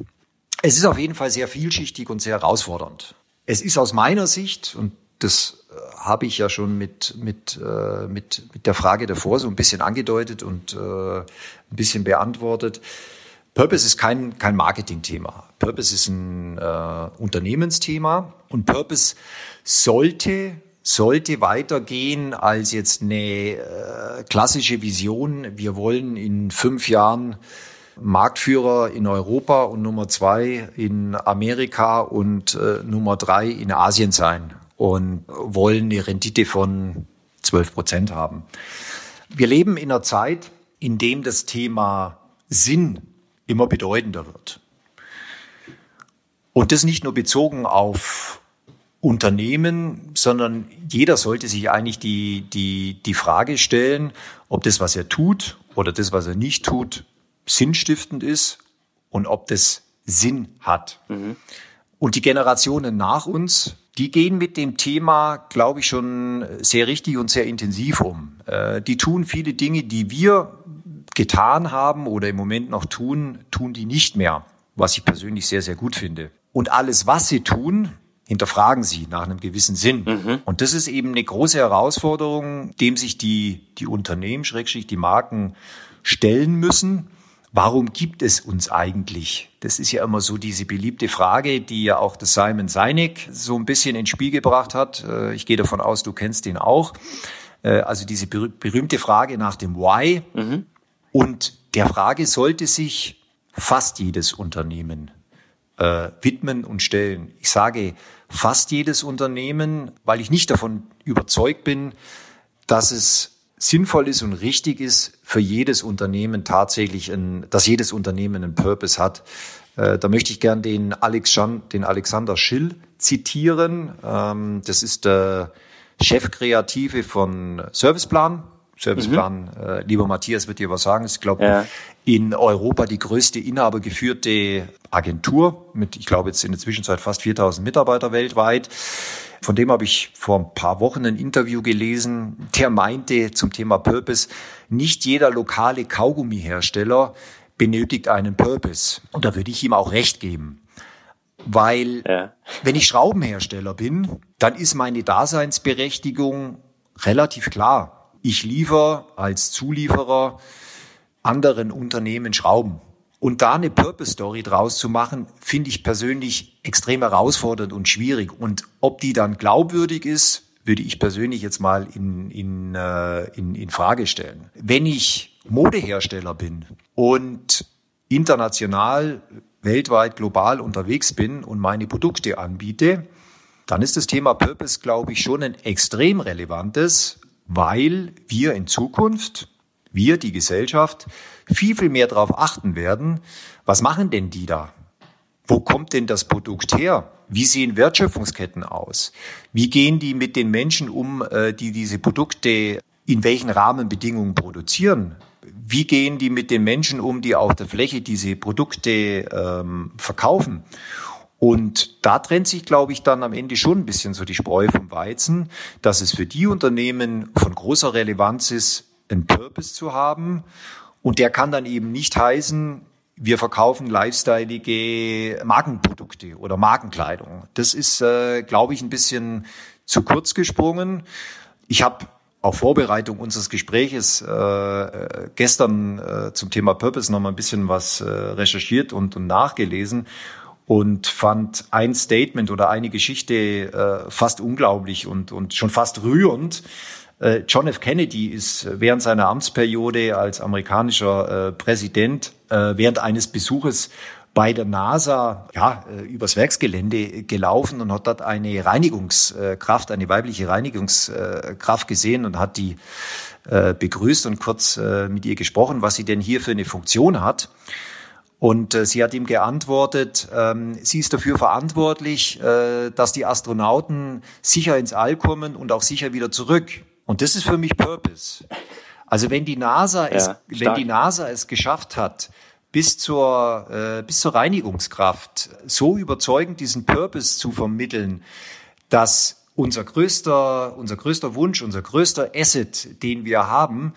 Es ist auf jeden Fall sehr vielschichtig und sehr herausfordernd. Es ist aus meiner Sicht, und das äh, habe ich ja schon mit, mit, äh, mit, mit der Frage davor so ein bisschen angedeutet und äh, ein bisschen beantwortet. Purpose ist kein, kein Marketing-Thema. Purpose ist ein äh, Unternehmensthema und Purpose sollte sollte weitergehen als jetzt eine äh, klassische Vision. Wir wollen in fünf Jahren Marktführer in Europa und Nummer zwei in Amerika und äh, Nummer drei in Asien sein und wollen eine Rendite von 12 Prozent haben. Wir leben in einer Zeit, in dem das Thema Sinn immer bedeutender wird. Und das nicht nur bezogen auf Unternehmen, sondern jeder sollte sich eigentlich die, die, die Frage stellen, ob das, was er tut oder das, was er nicht tut, sinnstiftend ist und ob das Sinn hat. Mhm. Und die Generationen nach uns, die gehen mit dem Thema, glaube ich, schon sehr richtig und sehr intensiv um. Äh, die tun viele Dinge, die wir getan haben oder im Moment noch tun, tun die nicht mehr, was ich persönlich sehr, sehr gut finde. Und alles, was sie tun, hinterfragen sie nach einem gewissen Sinn. Mhm. Und das ist eben eine große Herausforderung, dem sich die, die Unternehmen, Schrägstrich die Marken stellen müssen. Warum gibt es uns eigentlich? Das ist ja immer so diese beliebte Frage, die ja auch das Simon Sinek so ein bisschen ins Spiel gebracht hat. Äh, ich gehe davon aus, du kennst den auch. Äh, also diese berühmte Frage nach dem Why. Mhm. Und der Frage sollte sich fast jedes Unternehmen äh, widmen und stellen. Ich sage fast jedes Unternehmen, weil ich nicht davon überzeugt bin, dass es sinnvoll ist und richtig ist, für jedes Unternehmen tatsächlich ein, dass jedes Unternehmen einen Purpose hat. Äh, da möchte ich gern den, Alex, den Alexander Schill zitieren. Ähm, das ist der Chefkreative von Serviceplan. Serviceplan, mhm. äh, lieber Matthias, wird dir was sagen. Ich glaube, ja. in Europa die größte inhabergeführte Agentur mit, ich glaube, jetzt in der Zwischenzeit fast 4000 Mitarbeiter weltweit. Von dem habe ich vor ein paar Wochen ein Interview gelesen, der meinte zum Thema Purpose, nicht jeder lokale Kaugummihersteller benötigt einen Purpose. Und da würde ich ihm auch recht geben. Weil ja. wenn ich Schraubenhersteller bin, dann ist meine Daseinsberechtigung relativ klar. Ich liefere als Zulieferer anderen Unternehmen Schrauben. Und da eine Purpose Story draus zu machen, finde ich persönlich extrem herausfordernd und schwierig. Und ob die dann glaubwürdig ist, würde ich persönlich jetzt mal in, in, äh, in, in Frage stellen. Wenn ich Modehersteller bin und international, weltweit, global unterwegs bin und meine Produkte anbiete, dann ist das Thema Purpose, glaube ich, schon ein extrem relevantes, weil wir in Zukunft, wir, die Gesellschaft, viel, viel mehr darauf achten werden, was machen denn die da? Wo kommt denn das Produkt her? Wie sehen Wertschöpfungsketten aus? Wie gehen die mit den Menschen um, äh, die diese Produkte in welchen Rahmenbedingungen produzieren? Wie gehen die mit den Menschen um, die auf der Fläche diese Produkte ähm, verkaufen? Und da trennt sich, glaube ich, dann am Ende schon ein bisschen so die Spreu vom Weizen, dass es für die Unternehmen von großer Relevanz ist, einen Purpose zu haben und der kann dann eben nicht heißen, wir verkaufen lifestyleige Markenprodukte oder Markenkleidung. Das ist, äh, glaube ich, ein bisschen zu kurz gesprungen. Ich habe auf Vorbereitung unseres Gespräches äh, gestern äh, zum Thema Purpose noch mal ein bisschen was äh, recherchiert und, und nachgelesen und fand ein Statement oder eine Geschichte äh, fast unglaublich und, und schon fast rührend. Äh, John F. Kennedy ist während seiner Amtsperiode als amerikanischer äh, Präsident äh, während eines Besuches bei der NASA ja, übers Werksgelände gelaufen und hat dort eine Reinigungskraft, eine weibliche Reinigungskraft gesehen und hat die begrüßt und kurz mit ihr gesprochen, was sie denn hier für eine Funktion hat. Und sie hat ihm geantwortet, ähm, sie ist dafür verantwortlich, dass die Astronauten sicher ins All kommen und auch sicher wieder zurück. Und das ist für mich Purpose. Also wenn die NASA ja, es, wenn die NASA es geschafft hat, bis zur, äh, bis zur Reinigungskraft so überzeugend diesen Purpose zu vermitteln, dass unser größter, unser größter Wunsch, unser größter Asset, den wir haben,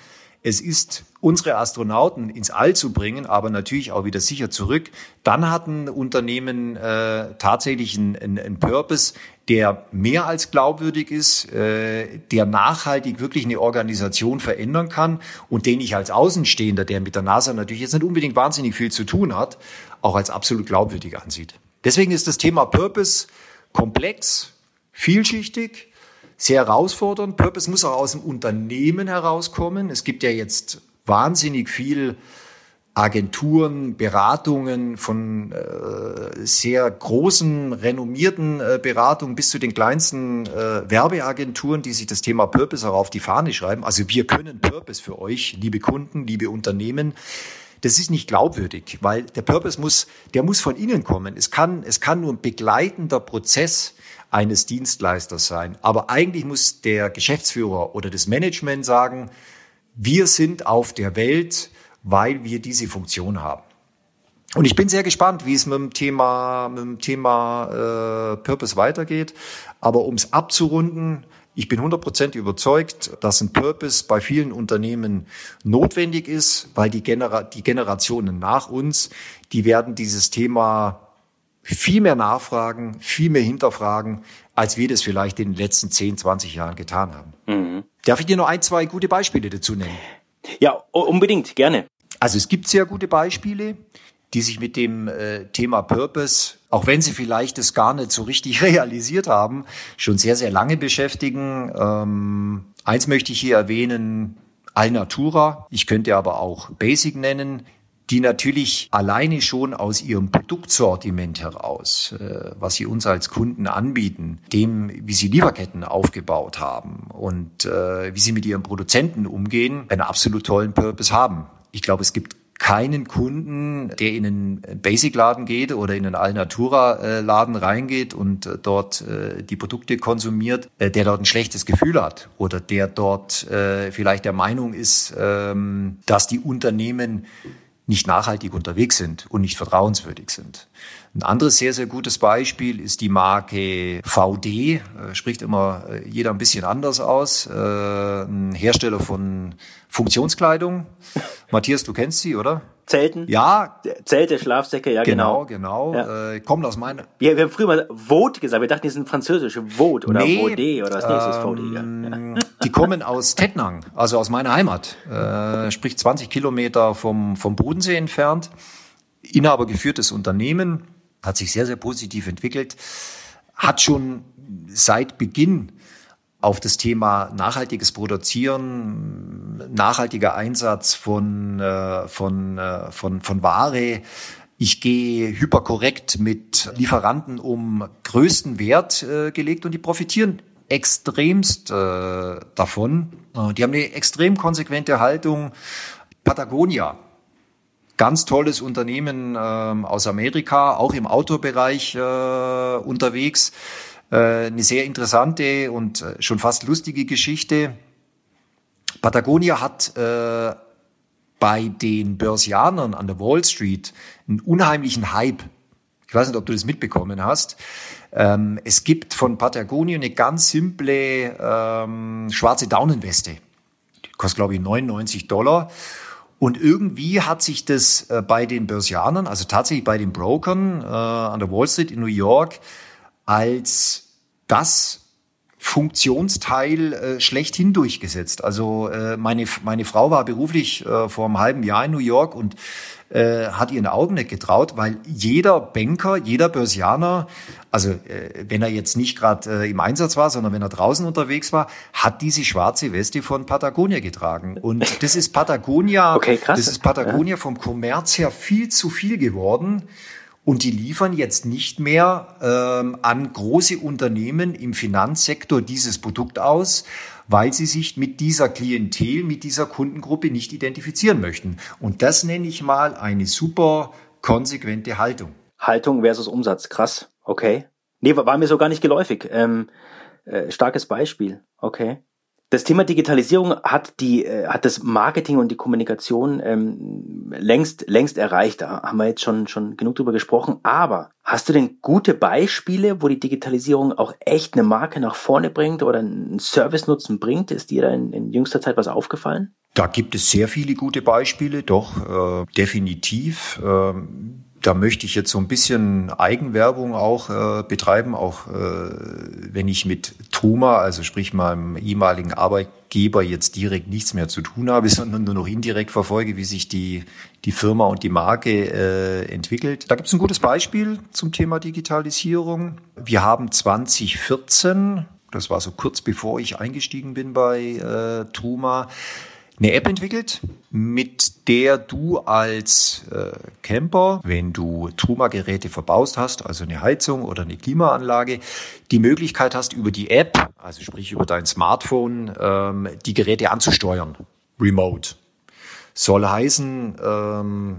es ist, unsere Astronauten ins All zu bringen, aber natürlich auch wieder sicher zurück. Dann hat ein Unternehmen äh, tatsächlich einen, einen, einen Purpose, der mehr als glaubwürdig ist, äh, der nachhaltig wirklich eine Organisation verändern kann und den ich als Außenstehender, der mit der NASA natürlich jetzt nicht unbedingt wahnsinnig viel zu tun hat, auch als absolut glaubwürdig ansieht. Deswegen ist das Thema Purpose komplex, vielschichtig sehr herausfordernd. Purpose muss auch aus dem Unternehmen herauskommen. Es gibt ja jetzt wahnsinnig viel Agenturen, Beratungen von äh, sehr großen, renommierten äh, Beratungen bis zu den kleinsten äh, Werbeagenturen, die sich das Thema Purpose auch auf die Fahne schreiben. Also wir können Purpose für euch, liebe Kunden, liebe Unternehmen. Das ist nicht glaubwürdig, weil der Purpose muss, der muss von innen kommen. Es kann, es kann nur ein begleitender Prozess eines Dienstleisters sein. Aber eigentlich muss der Geschäftsführer oder das Management sagen, wir sind auf der Welt, weil wir diese Funktion haben. Und ich bin sehr gespannt, wie es mit dem Thema, mit dem Thema äh, Purpose weitergeht. Aber um es abzurunden, ich bin 100% überzeugt, dass ein Purpose bei vielen Unternehmen notwendig ist, weil die, Genera die Generationen nach uns, die werden dieses Thema viel mehr nachfragen, viel mehr hinterfragen, als wir das vielleicht in den letzten 10, 20 Jahren getan haben. Mhm. Darf ich dir noch ein, zwei gute Beispiele dazu nennen? Ja, unbedingt, gerne. Also es gibt sehr gute Beispiele, die sich mit dem äh, Thema Purpose, auch wenn sie vielleicht das gar nicht so richtig [LAUGHS] realisiert haben, schon sehr, sehr lange beschäftigen. Ähm, eins möchte ich hier erwähnen, Alnatura. Ich könnte aber auch Basic nennen die natürlich alleine schon aus ihrem Produktsortiment heraus, äh, was sie uns als Kunden anbieten, dem, wie sie Lieferketten aufgebaut haben und äh, wie sie mit ihren Produzenten umgehen, einen absolut tollen Purpose haben. Ich glaube, es gibt keinen Kunden, der in einen Basic-Laden geht oder in einen Alnatura-Laden reingeht und äh, dort äh, die Produkte konsumiert, äh, der dort ein schlechtes Gefühl hat oder der dort vielleicht der Meinung ist, ähm, dass die Unternehmen nicht nachhaltig unterwegs sind und nicht vertrauenswürdig sind. Ein anderes sehr, sehr gutes Beispiel ist die Marke VD, äh, spricht immer äh, jeder ein bisschen anders aus, äh, ein Hersteller von Funktionskleidung. [LAUGHS] Matthias, du kennst sie, oder? Zelten? Ja. Zelte, Schlafsäcke, ja, genau. Genau, genau. Ja. Äh, kommt aus meiner. Ja, wir haben früher mal Vote gesagt. Wir dachten, die sind französische Vote oder nee, Vaude oder nächste ähm, VD. Ja. Die kommen aus Tettnang, also aus meiner Heimat. Äh, sprich 20 Kilometer vom, vom Bodensee entfernt. Inhaber geführtes Unternehmen, hat sich sehr, sehr positiv entwickelt, hat schon seit Beginn auf das Thema nachhaltiges Produzieren, nachhaltiger Einsatz von, äh, von, äh, von, von Ware. Ich gehe hyperkorrekt mit Lieferanten um größten Wert äh, gelegt und die profitieren extremst äh, davon. Äh, die haben eine extrem konsequente Haltung. Patagonia, ganz tolles Unternehmen ähm, aus Amerika, auch im Outdoor-Bereich äh, unterwegs. Äh, eine sehr interessante und äh, schon fast lustige Geschichte. Patagonia hat äh, bei den Börsianern an der Wall Street einen unheimlichen Hype. Ich weiß nicht, ob du das mitbekommen hast. Ähm, es gibt von Patagonia eine ganz simple ähm, schwarze Daunenweste. Die kostet, glaube ich, 99 Dollar. Und irgendwie hat sich das äh, bei den Börsianern, also tatsächlich bei den Brokern äh, an der Wall Street in New York, als das Funktionsteil äh, schlechthin durchgesetzt. Also äh, meine, meine Frau war beruflich äh, vor einem halben Jahr in New York und äh, hat ihren Augen nicht getraut, weil jeder Banker, jeder Börsianer, also äh, wenn er jetzt nicht gerade äh, im Einsatz war, sondern wenn er draußen unterwegs war, hat diese schwarze Weste von Patagonia getragen. Und das ist Patagonia, [LAUGHS] okay, krass. das ist Patagonia ja. vom Kommerz her viel zu viel geworden. Und die liefern jetzt nicht mehr ähm, an große Unternehmen im Finanzsektor dieses Produkt aus, weil sie sich mit dieser Klientel, mit dieser Kundengruppe nicht identifizieren möchten. Und das nenne ich mal eine super konsequente Haltung. Haltung versus Umsatz, krass, okay. Nee, war mir so gar nicht geläufig. Ähm, äh, starkes Beispiel, okay. Das Thema Digitalisierung hat die äh, hat das Marketing und die Kommunikation ähm, längst längst erreicht. Da haben wir jetzt schon schon genug drüber gesprochen. Aber hast du denn gute Beispiele, wo die Digitalisierung auch echt eine Marke nach vorne bringt oder einen Service-Nutzen bringt? Ist dir da in, in jüngster Zeit was aufgefallen? Da gibt es sehr viele gute Beispiele, doch äh, definitiv. Ähm da möchte ich jetzt so ein bisschen Eigenwerbung auch äh, betreiben, auch äh, wenn ich mit Truma, also sprich meinem ehemaligen Arbeitgeber, jetzt direkt nichts mehr zu tun habe, [LAUGHS] sondern nur noch indirekt verfolge, wie sich die, die Firma und die Marke äh, entwickelt. Da gibt es ein gutes Beispiel zum Thema Digitalisierung. Wir haben 2014, das war so kurz bevor ich eingestiegen bin bei äh, Truma, eine App entwickelt, mit der du als äh, Camper, wenn du Truma-Geräte verbaust hast, also eine Heizung oder eine Klimaanlage, die Möglichkeit hast, über die App, also sprich über dein Smartphone, ähm, die Geräte anzusteuern, remote. Soll heißen, ähm,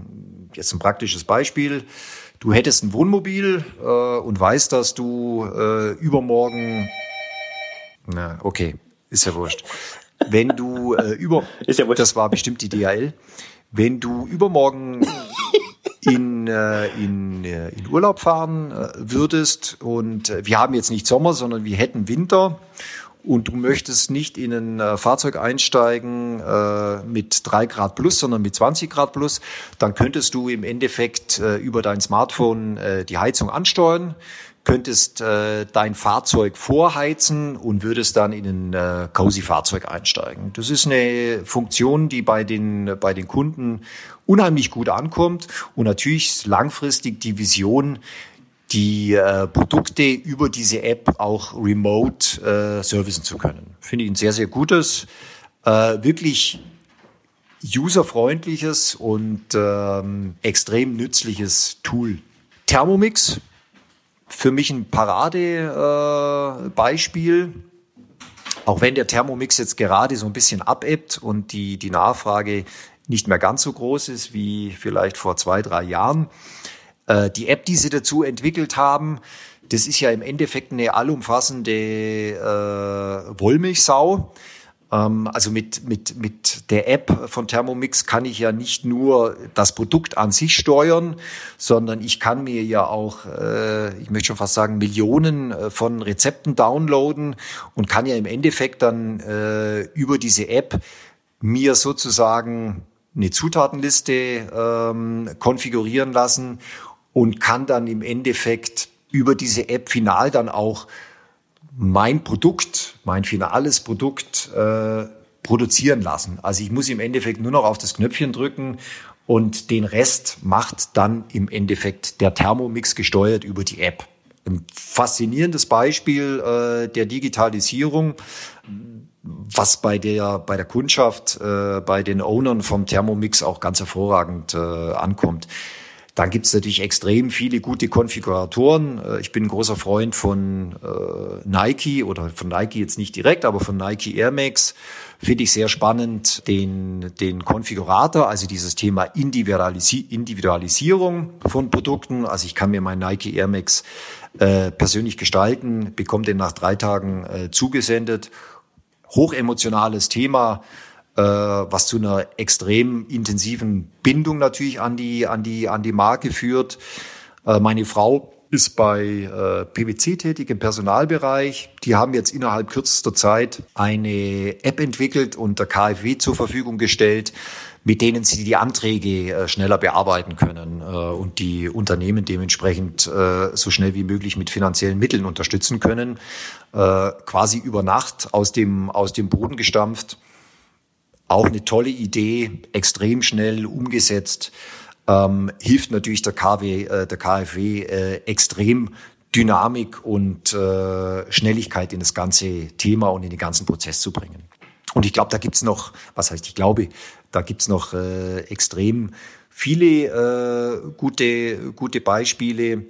jetzt ein praktisches Beispiel, du hättest ein Wohnmobil äh, und weißt, dass du äh, übermorgen, na, okay, ist ja wurscht wenn du äh, über, [LAUGHS] ja das war bestimmt die DHL, wenn du übermorgen [LAUGHS] in, äh, in, äh, in Urlaub fahren äh, würdest und äh, wir haben jetzt nicht Sommer, sondern wir hätten Winter und du möchtest nicht in ein äh, Fahrzeug einsteigen äh, mit drei Grad plus, sondern mit 20 Grad plus, dann könntest du im Endeffekt über dein Smartphone die Heizung ansteuern könntest äh, dein Fahrzeug vorheizen und würdest dann in ein äh, cozy Fahrzeug einsteigen. Das ist eine Funktion, die bei den bei den Kunden unheimlich gut ankommt und natürlich langfristig die Vision, die äh, Produkte über diese App auch remote äh, servicen zu können. Finde ich ein sehr, sehr gutes, äh, wirklich userfreundliches und ähm, extrem nützliches Tool. Thermomix, für mich ein Paradebeispiel. Äh, auch wenn der Thermomix jetzt gerade so ein bisschen abebbt und die, die Nachfrage nicht mehr ganz so groß ist wie vielleicht vor zwei, drei Jahren. Äh, die App, die sie dazu entwickelt haben, das ist ja im Endeffekt eine allumfassende äh, Wollmilchsau. Ähm, also mit, mit, mit der App von Thermomix kann ich ja nicht nur das Produkt an sich steuern, sondern ich kann mir ja auch, äh, ich möchte schon fast sagen, Millionen äh, von Rezepten downloaden und kann ja im Endeffekt dann äh, über diese App mir sozusagen eine Zutatenliste ähm, konfigurieren lassen und kann dann im Endeffekt über diese App final dann auch mein Produkt, mein finales Produkt äh, produzieren lassen. Also ich muss im Endeffekt nur noch auf das Knöpfchen drücken und den Rest macht dann im Endeffekt der Thermomix gesteuert über die App. Ein faszinierendes Beispiel äh, der Digitalisierung, was bei der bei der Kundschaft, äh, bei den Ownern vom Thermomix auch ganz hervorragend äh, ankommt. Dann gibt es natürlich extrem viele gute Konfiguratoren. Äh, ich bin ein großer Freund von äh, Nike oder von Nike jetzt nicht direkt, aber von Nike Air Max. Finde ich sehr spannend den, den Konfigurator, also dieses Thema Individualisi Individualisierung von Produkten. Also ich kann mir mein Nike Air Max äh, persönlich gestalten, bekomme den nach drei Tagen äh, zugesendet. Hochemotionales Thema was zu einer extrem intensiven Bindung natürlich an die, an die, an die Marke führt. Äh, meine Frau ist bei äh, PwC tätig im Personalbereich. Die haben jetzt innerhalb kürzester Zeit eine App entwickelt und der KfW zur Verfügung gestellt, mit denen sie die Anträge äh, schneller bearbeiten können äh, und die Unternehmen dementsprechend äh, so schnell wie möglich mit finanziellen Mitteln unterstützen können. Äh, quasi über Nacht aus dem, aus dem Boden gestampft. Auch eine tolle Idee, extrem schnell umgesetzt, ähm, hilft natürlich der, KW, äh, der KfW äh, extrem Dynamik und äh, Schnelligkeit in das ganze Thema und in den ganzen Prozess zu bringen. Und ich glaube, da gibt's noch, was heißt ich glaube, da gibt's noch äh, extrem viele äh, gute, gute Beispiele.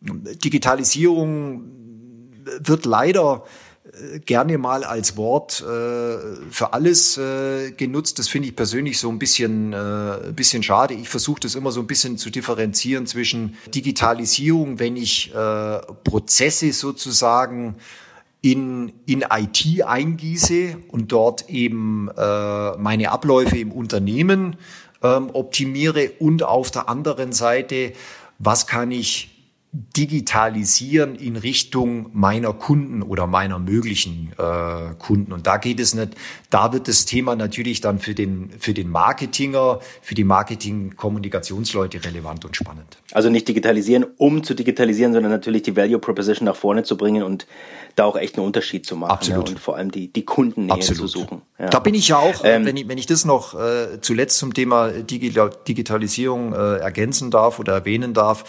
Digitalisierung wird leider gerne mal als Wort äh, für alles äh, genutzt. Das finde ich persönlich so ein bisschen, äh, bisschen schade. Ich versuche das immer so ein bisschen zu differenzieren zwischen Digitalisierung, wenn ich äh, Prozesse sozusagen in, in IT eingieße und dort eben äh, meine Abläufe im Unternehmen ähm, optimiere und auf der anderen Seite, was kann ich digitalisieren in Richtung meiner Kunden oder meiner möglichen äh, Kunden. Und da geht es nicht, da wird das Thema natürlich dann für den, für den Marketinger, für die Marketing-Kommunikationsleute relevant und spannend. Also nicht digitalisieren, um zu digitalisieren, sondern natürlich die Value Proposition nach vorne zu bringen und da auch echt einen Unterschied zu machen. Absolut. Ja, und vor allem die, die Kundennähe Absolut. zu suchen. Ja. Da bin ich ja auch, ähm, wenn, ich, wenn ich das noch äh, zuletzt zum Thema Digitalisierung äh, ergänzen darf oder erwähnen darf,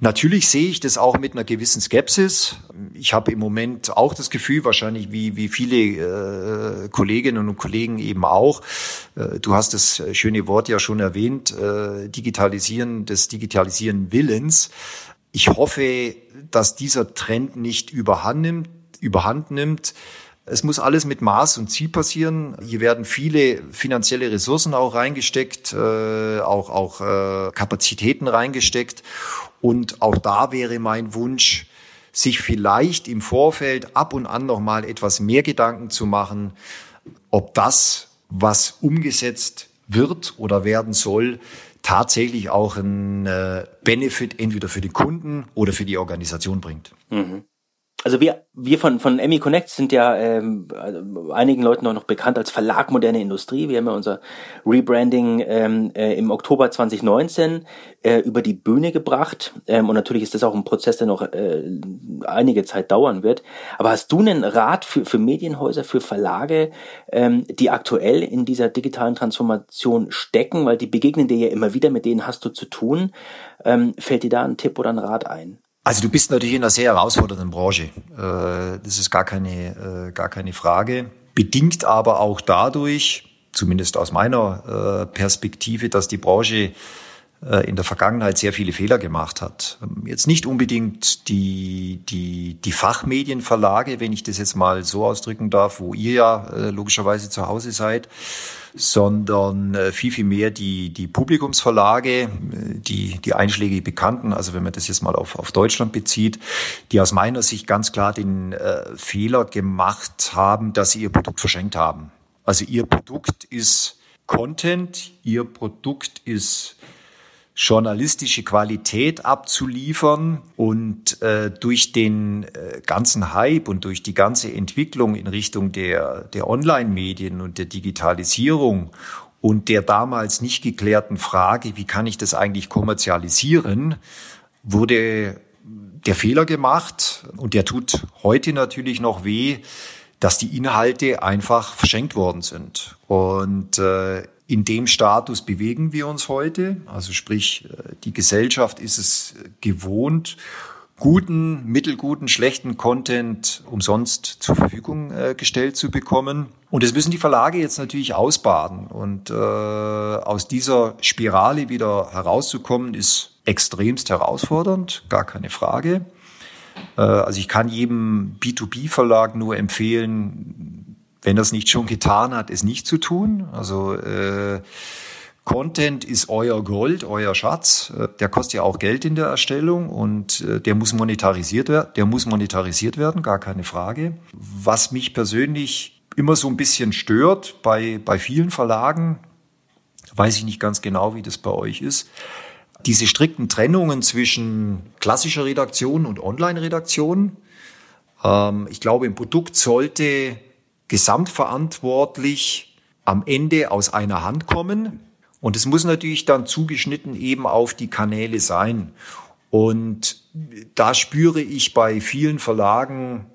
Natürlich sehe ich das auch mit einer gewissen Skepsis. Ich habe im Moment auch das Gefühl, wahrscheinlich wie, wie viele äh, Kolleginnen und Kollegen eben auch, äh, du hast das schöne Wort ja schon erwähnt, äh, Digitalisieren des Digitalisieren Willens. Ich hoffe, dass dieser Trend nicht überhand nimmt. Überhand nimmt. Es muss alles mit Maß und Ziel passieren. Hier werden viele finanzielle Ressourcen auch reingesteckt, äh, auch, auch äh, Kapazitäten reingesteckt. Und auch da wäre mein Wunsch, sich vielleicht im Vorfeld ab und an noch mal etwas mehr Gedanken zu machen, ob das, was umgesetzt wird oder werden soll, tatsächlich auch einen äh, Benefit entweder für die Kunden oder für die Organisation bringt. Mhm. Also wir, wir von, von Emmy Connect sind ja ähm, also einigen Leuten auch noch bekannt als Verlag Moderne Industrie. Wir haben ja unser Rebranding ähm, äh, im Oktober 2019 äh, über die Bühne gebracht. Ähm, und natürlich ist das auch ein Prozess, der noch äh, einige Zeit dauern wird. Aber hast du einen Rat für, für Medienhäuser, für Verlage, ähm, die aktuell in dieser digitalen Transformation stecken? Weil die begegnen dir ja immer wieder, mit denen hast du zu tun. Ähm, fällt dir da ein Tipp oder ein Rat ein? Also du bist natürlich in einer sehr herausfordernden Branche. Äh, das ist gar keine, äh, gar keine Frage. Bedingt aber auch dadurch, zumindest aus meiner äh, Perspektive, dass die Branche in der Vergangenheit sehr viele Fehler gemacht hat. Ähm, jetzt nicht unbedingt die, die, die Fachmedienverlage, wenn ich das jetzt mal so ausdrücken darf, wo ihr ja logischerweise zu Hause seid, sondern äh, viel, viel mehr die, die Publikumsverlage, äh, die, die einschlägig bekannten, also wenn man das jetzt mal auf, auf Deutschland bezieht, die aus meiner Sicht ganz klar den äh, Fehler gemacht haben, dass sie ihr Produkt verschenkt haben. Also ihr Produkt ist Content, ihr Produkt ist journalistische Qualität abzuliefern und äh, durch den äh, ganzen Hype und durch die ganze Entwicklung in Richtung der, der Online-Medien und der Digitalisierung und der damals nicht geklärten Frage, wie kann ich das eigentlich kommerzialisieren, wurde der Fehler gemacht und der tut heute natürlich noch weh, dass die Inhalte einfach verschenkt worden sind. Und äh, in dem Status bewegen wir uns heute. Also sprich, äh, die Gesellschaft ist es gewohnt, guten, mittelguten, schlechten Content umsonst zur Verfügung äh, gestellt zu bekommen. Und das müssen die Verlage jetzt natürlich ausbaden. Und äh, aus dieser Spirale wieder herauszukommen, ist extremst herausfordernd, gar keine Frage. Äh, also ich kann jedem B2B-Verlag nur empfehlen, wenn es nicht schon getan hat, es nicht zu tun. Also äh, Content ist euer Gold, euer Schatz. Äh, der kostet ja auch Geld in der Erstellung und äh, der muss monetarisiert werden. Der muss monetarisiert werden, gar keine Frage. Was mich persönlich immer so ein bisschen stört bei, bei vielen Verlagen, weiß ich nicht ganz genau, wie das bei euch ist. Diese strikten Trennungen zwischen klassischer Redaktion und Online-Redaktion. Ähm, ich glaube, im Produkt sollte gesamtverantwortlich am Ende aus einer Hand kommen. Und es muss natürlich dann zugeschnitten eben auf die Kanäle sein. Und da spüre ich bei vielen Verlagen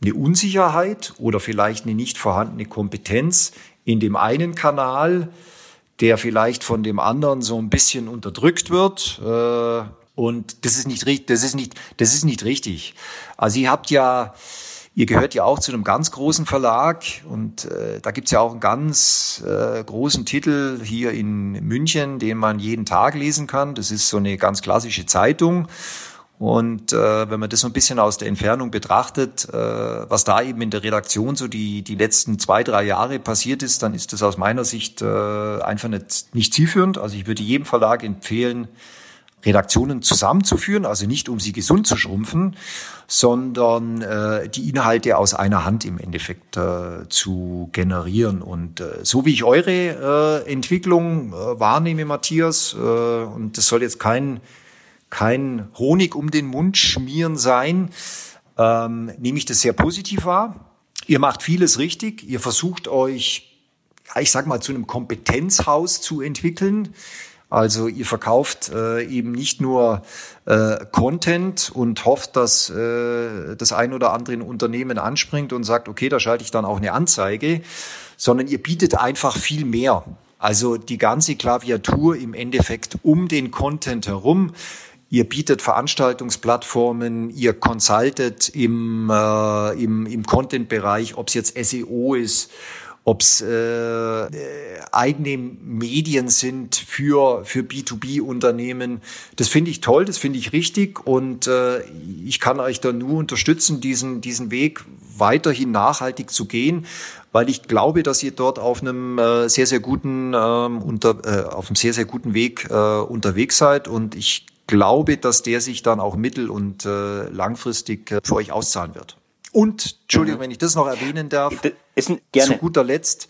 eine Unsicherheit oder vielleicht eine nicht vorhandene Kompetenz in dem einen Kanal, der vielleicht von dem anderen so ein bisschen unterdrückt wird. Äh, und das ist nicht, das ist nicht, das ist nicht richtig. Also ihr habt ja Ihr gehört ja auch zu einem ganz großen Verlag und äh, da gibt's ja auch einen ganz äh, großen Titel hier in München, den man jeden Tag lesen kann. Das ist so eine ganz klassische Zeitung. Und äh, wenn man das so ein bisschen aus der Entfernung betrachtet, äh, was da eben in der Redaktion so die, die letzten zwei, drei Jahre passiert ist, dann ist das aus meiner Sicht äh, einfach nicht, nicht zielführend. Also ich würde jedem Verlag empfehlen, Redaktionen zusammenzuführen, also nicht um sie gesund zu schrumpfen, sondern äh, die Inhalte aus einer Hand im Endeffekt äh, zu generieren. Und äh, so wie ich eure äh, Entwicklung äh, wahrnehme, Matthias, äh, und das soll jetzt kein, kein Honig um den Mund schmieren sein, ähm, nehme ich das sehr positiv wahr. Ihr macht vieles richtig. Ihr versucht euch, ich sag mal, zu einem Kompetenzhaus zu entwickeln also ihr verkauft äh, eben nicht nur äh, Content und hofft, dass äh, das ein oder andere Unternehmen anspringt und sagt, okay, da schalte ich dann auch eine Anzeige, sondern ihr bietet einfach viel mehr. Also die ganze Klaviatur im Endeffekt um den Content herum. Ihr bietet Veranstaltungsplattformen, ihr consultet im, äh, im, im Content-Bereich, ob es jetzt SEO ist ob es äh, eigene Medien sind für, für B2B-Unternehmen. Das finde ich toll, das finde ich richtig und äh, ich kann euch da nur unterstützen, diesen, diesen Weg weiterhin nachhaltig zu gehen, weil ich glaube, dass ihr dort auf einem äh, sehr, sehr guten, ähm, unter, äh, auf einem sehr, sehr guten Weg äh, unterwegs seid und ich glaube, dass der sich dann auch mittel- und äh, langfristig äh, für euch auszahlen wird. Und, Entschuldigung, mhm. wenn ich das noch erwähnen darf, ist ein, gerne. zu guter Letzt,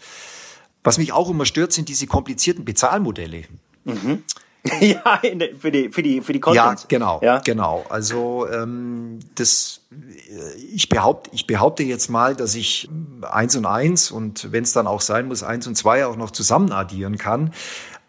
was mich auch immer stört, sind diese komplizierten Bezahlmodelle. Mhm. [LAUGHS] ja, der, für die für die für die Contents. Ja, genau, ja? genau. Also ähm, das ich behaupte ich behaupte jetzt mal, dass ich eins und eins und wenn es dann auch sein muss eins und zwei auch noch zusammen addieren kann.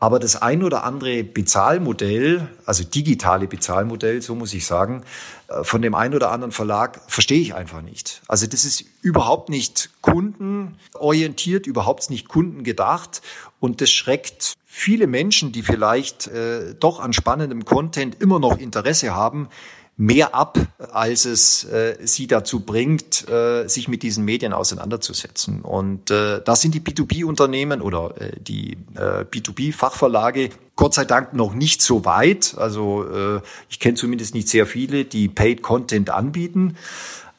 Aber das ein oder andere Bezahlmodell, also digitale Bezahlmodell, so muss ich sagen, äh, von dem einen oder anderen Verlag verstehe ich einfach nicht. Also das ist überhaupt nicht kundenorientiert, überhaupt nicht kundengedacht und das schreckt viele Menschen, die vielleicht äh, doch an spannendem Content immer noch Interesse haben, mehr ab, als es äh, sie dazu bringt, äh, sich mit diesen Medien auseinanderzusetzen. Und äh, da sind die B2B-Unternehmen oder äh, die äh, B2B-Fachverlage Gott sei Dank noch nicht so weit. Also äh, ich kenne zumindest nicht sehr viele, die Paid Content anbieten.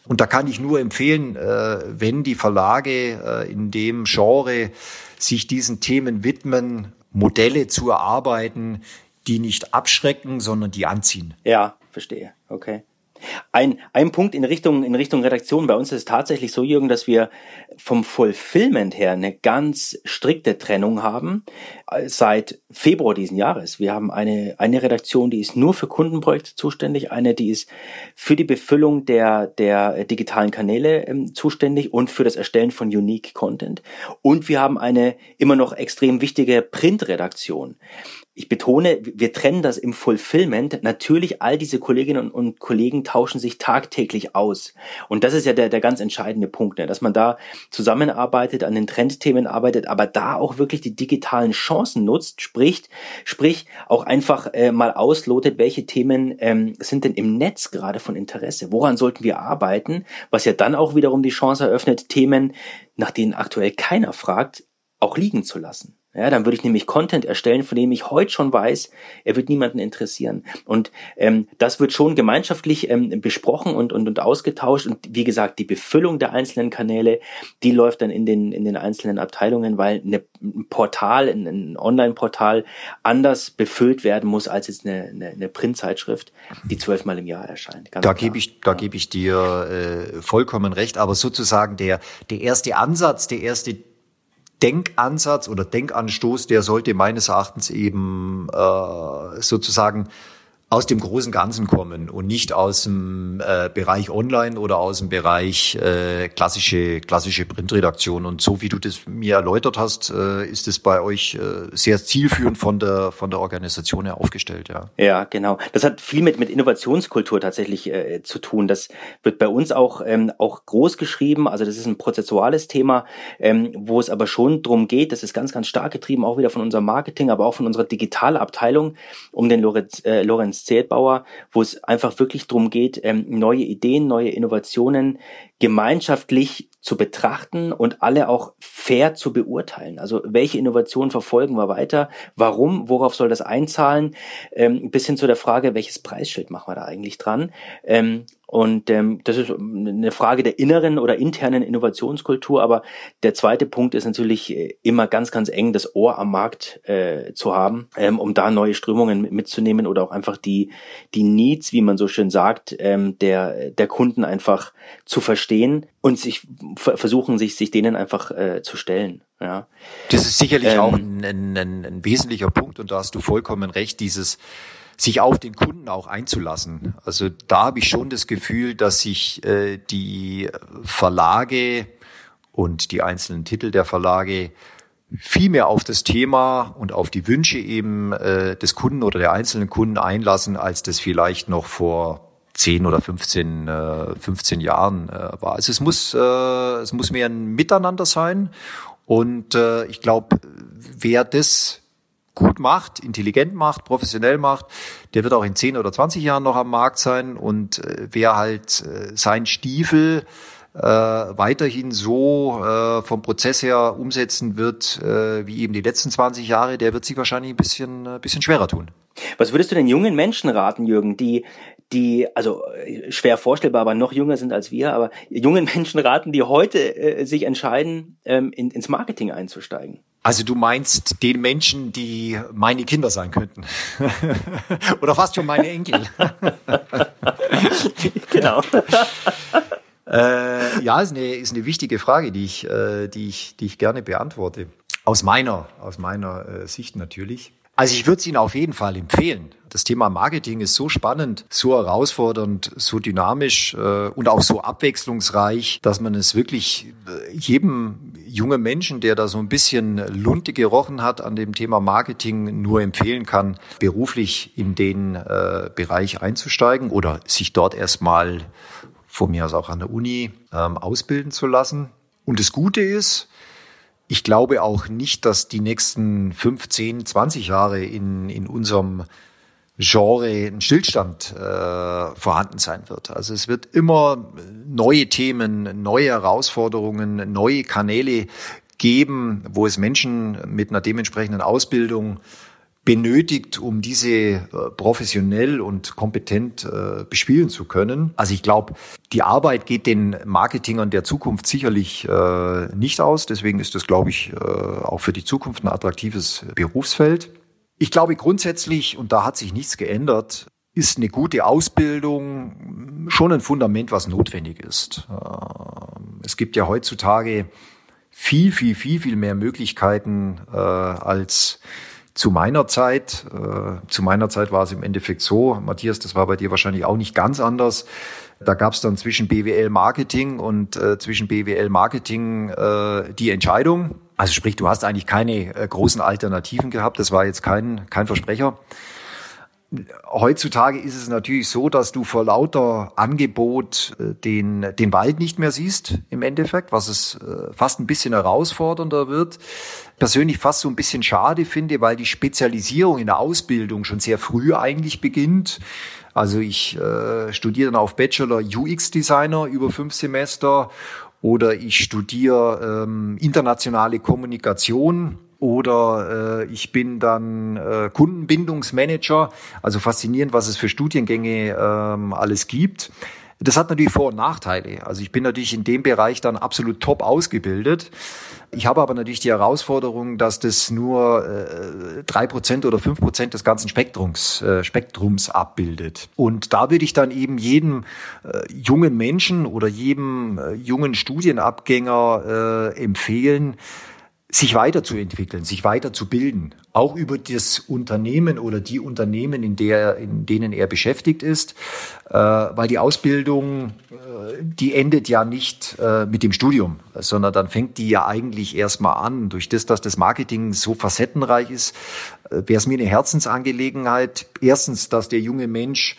Und da kann ich nur empfehlen, äh, wenn die Verlage äh, in dem Genre sich diesen Themen widmen, Modelle zu erarbeiten, die nicht abschrecken, sondern die anziehen. Ja, verstehe. Okay. Ein, ein Punkt in Richtung, in Richtung Redaktion. Bei uns ist es tatsächlich so, Jürgen, dass wir vom Fulfillment her eine ganz strikte Trennung haben äh, seit Februar diesen Jahres. Wir haben eine, eine Redaktion, die ist nur für Kundenprojekte zuständig, eine, die ist für die Befüllung der, der digitalen Kanäle ähm, zuständig und für das Erstellen von Unique Content. Und wir haben eine immer noch extrem wichtige Printredaktion ich betone, wir trennen das im Fulfillment. Natürlich, all diese Kolleginnen und Kollegen tauschen sich tagtäglich aus. Und das ist ja der, der ganz entscheidende Punkt, ne? dass man da zusammenarbeitet, an den Trendthemen arbeitet, aber da auch wirklich die digitalen Chancen nutzt, spricht, sprich auch einfach äh, mal auslotet, welche Themen ähm, sind denn im Netz gerade von Interesse? Woran sollten wir arbeiten? Was ja dann auch wiederum die Chance eröffnet, Themen, nach denen aktuell keiner fragt, auch liegen zu lassen. Ja, dann würde ich nämlich Content erstellen, von dem ich heute schon weiß, er wird niemanden interessieren. Und ähm, das wird schon gemeinschaftlich ähm, besprochen und, und, und ausgetauscht. Und wie gesagt, die Befüllung der einzelnen Kanäle, die läuft dann in den, in den einzelnen Abteilungen, weil eine, ein Portal, ein, ein Online-Portal anders befüllt werden muss als jetzt eine, eine, eine Printzeitschrift, die zwölfmal im Jahr erscheint. Ganz da gebe ich, da ja. gebe ich dir äh, vollkommen recht. Aber sozusagen der, der erste Ansatz, der erste Denkansatz oder Denkanstoß, der sollte meines Erachtens eben äh, sozusagen aus dem großen Ganzen kommen und nicht aus dem äh, Bereich Online oder aus dem Bereich äh, klassische klassische Printredaktion. Und so wie du das mir erläutert hast, äh, ist es bei euch äh, sehr zielführend von der von der Organisation her aufgestellt. Ja. Ja, genau. Das hat viel mit mit Innovationskultur tatsächlich äh, zu tun. Das wird bei uns auch ähm, auch groß geschrieben. Also das ist ein prozessuales Thema, ähm, wo es aber schon drum geht. Das ist ganz ganz stark getrieben, auch wieder von unserem Marketing, aber auch von unserer Digitalabteilung um den Lorenz, äh, Lorenz Zeltbauer, wo es einfach wirklich darum geht, ähm, neue Ideen, neue Innovationen gemeinschaftlich zu betrachten und alle auch fair zu beurteilen. Also welche Innovationen verfolgen wir weiter? Warum? Worauf soll das einzahlen? Ähm, bis hin zu der Frage, welches Preisschild machen wir da eigentlich dran? Und ähm, das ist eine Frage der inneren oder internen Innovationskultur. Aber der zweite Punkt ist natürlich äh, immer ganz, ganz eng das Ohr am Markt äh, zu haben, ähm, um da neue Strömungen mitzunehmen oder auch einfach die, die Needs, wie man so schön sagt, ähm, der, der Kunden einfach zu verstehen und sich versuchen, sich, sich denen einfach äh, zu stellen. Ja. Das ist sicherlich ähm, auch ein, ein, ein, ein wesentlicher Punkt und da hast du vollkommen recht, dieses sich auf den Kunden auch einzulassen. Also da habe ich schon das Gefühl, dass sich äh, die Verlage und die einzelnen Titel der Verlage viel mehr auf das Thema und auf die Wünsche eben äh, des Kunden oder der einzelnen Kunden einlassen, als das vielleicht noch vor 10 oder 15, äh, 15 Jahren äh, war. Also es muss, äh, es muss mehr ein Miteinander sein. Und äh, ich glaube, wer das gut macht, intelligent macht, professionell macht, der wird auch in 10 oder 20 Jahren noch am Markt sein. Und äh, wer halt äh, sein Stiefel äh, weiterhin so äh, vom Prozess her umsetzen wird, äh, wie eben die letzten 20 Jahre, der wird sich wahrscheinlich ein bisschen, äh, bisschen schwerer tun. Was würdest du den jungen Menschen raten, Jürgen, die, die, also äh, schwer vorstellbar, aber noch jünger sind als wir, aber jungen [LAUGHS] Menschen raten, die heute äh, sich entscheiden, ähm, in, ins Marketing einzusteigen? Also du meinst den Menschen, die meine Kinder sein könnten. [LAUGHS] Oder fast schon meine Enkel. [LAUGHS] genau. [LAUGHS] äh, ja, ist eine, ist eine wichtige Frage, die ich, äh, die ich, die ich gerne beantworte. Aus meiner, aus meiner äh, Sicht natürlich. Also ich würde es Ihnen auf jeden Fall empfehlen. Das Thema Marketing ist so spannend, so herausfordernd, so dynamisch äh, und auch so abwechslungsreich, dass man es wirklich äh, jedem jungen Menschen, der da so ein bisschen Lunte gerochen hat an dem Thema Marketing, nur empfehlen kann, beruflich in den äh, Bereich einzusteigen oder sich dort erstmal von mir aus auch an der Uni ähm, ausbilden zu lassen. Und das Gute ist, ich glaube auch nicht, dass die nächsten 15, 20 Jahre in, in unserem Genre ein Stillstand äh, vorhanden sein wird. Also es wird immer neue Themen, neue Herausforderungen, neue Kanäle geben, wo es Menschen mit einer dementsprechenden Ausbildung benötigt, um diese äh, professionell und kompetent äh, bespielen zu können. Also ich glaube, die Arbeit geht den Marketingern der Zukunft sicherlich äh, nicht aus. Deswegen ist das, glaube ich, auch für die Zukunft ein attraktives Berufsfeld. Ich glaube grundsätzlich, und da hat sich nichts geändert, ist eine gute Ausbildung schon ein Fundament, was notwendig ist. Es gibt ja heutzutage viel, viel, viel, viel mehr Möglichkeiten als zu meiner Zeit. Äh, zu meiner Zeit war es im Endeffekt so, Matthias, das war bei dir wahrscheinlich auch nicht ganz anders. Da gab es dann zwischen BWL Marketing und äh, zwischen BWL Marketing äh, die Entscheidung. Also sprich, du hast eigentlich keine äh, großen Alternativen gehabt. Das war jetzt kein, kein Versprecher. Heutzutage ist es natürlich so, dass du vor lauter Angebot äh, den, den Wald nicht mehr siehst im Endeffekt, was es äh, fast ein bisschen herausfordernder wird. Persönlich fast so ein bisschen schade finde, weil die Spezialisierung in der Ausbildung schon sehr früh eigentlich beginnt. Also ich äh, studiere dann auf Bachelor UX Designer über fünf Semester oder ich studiere ähm, internationale Kommunikation oder äh, ich bin dann äh, Kundenbindungsmanager. Also faszinierend, was es für Studiengänge ähm, alles gibt. Das hat natürlich Vor- und Nachteile. Also ich bin natürlich in dem Bereich dann absolut top ausgebildet. Ich habe aber natürlich die Herausforderung, dass das nur äh, drei äh, Prozent oder fünf Prozent des ganzen Spektrums, äh, Spektrums abbildet. Und da würde ich dann eben jedem äh, jungen Menschen oder jedem äh, jungen Studienabgänger äh, empfehlen, sich weiterzuentwickeln, sich weiterzubilden, auch über das Unternehmen oder die Unternehmen, in, der, in denen er beschäftigt ist, äh, weil die Ausbildung, äh, die endet ja nicht äh, mit dem Studium, sondern dann fängt die ja eigentlich erstmal an. Durch das, dass das Marketing so facettenreich ist, äh, wäre es mir eine Herzensangelegenheit. Erstens, dass der junge Mensch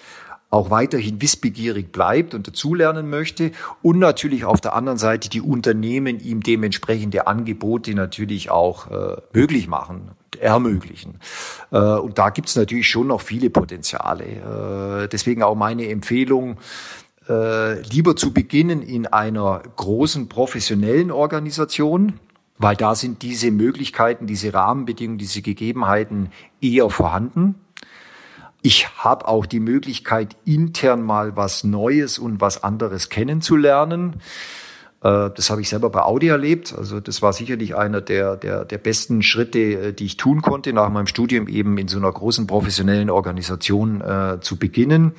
auch weiterhin wissbegierig bleibt und dazulernen möchte und natürlich auf der anderen Seite die Unternehmen ihm dementsprechende Angebote natürlich auch äh, möglich machen ermöglichen. Äh, und da gibt es natürlich schon noch viele Potenziale. Äh, deswegen auch meine Empfehlung, äh, lieber zu beginnen in einer großen professionellen Organisation, weil da sind diese Möglichkeiten, diese Rahmenbedingungen, diese Gegebenheiten eher vorhanden. Ich habe auch die Möglichkeit, intern mal was Neues und was anderes kennenzulernen. Äh, das habe ich selber bei Audi erlebt. Also das war sicherlich einer der, der, der besten Schritte, äh, die ich tun konnte, nach meinem Studium eben in so einer großen professionellen Organisation äh, zu beginnen.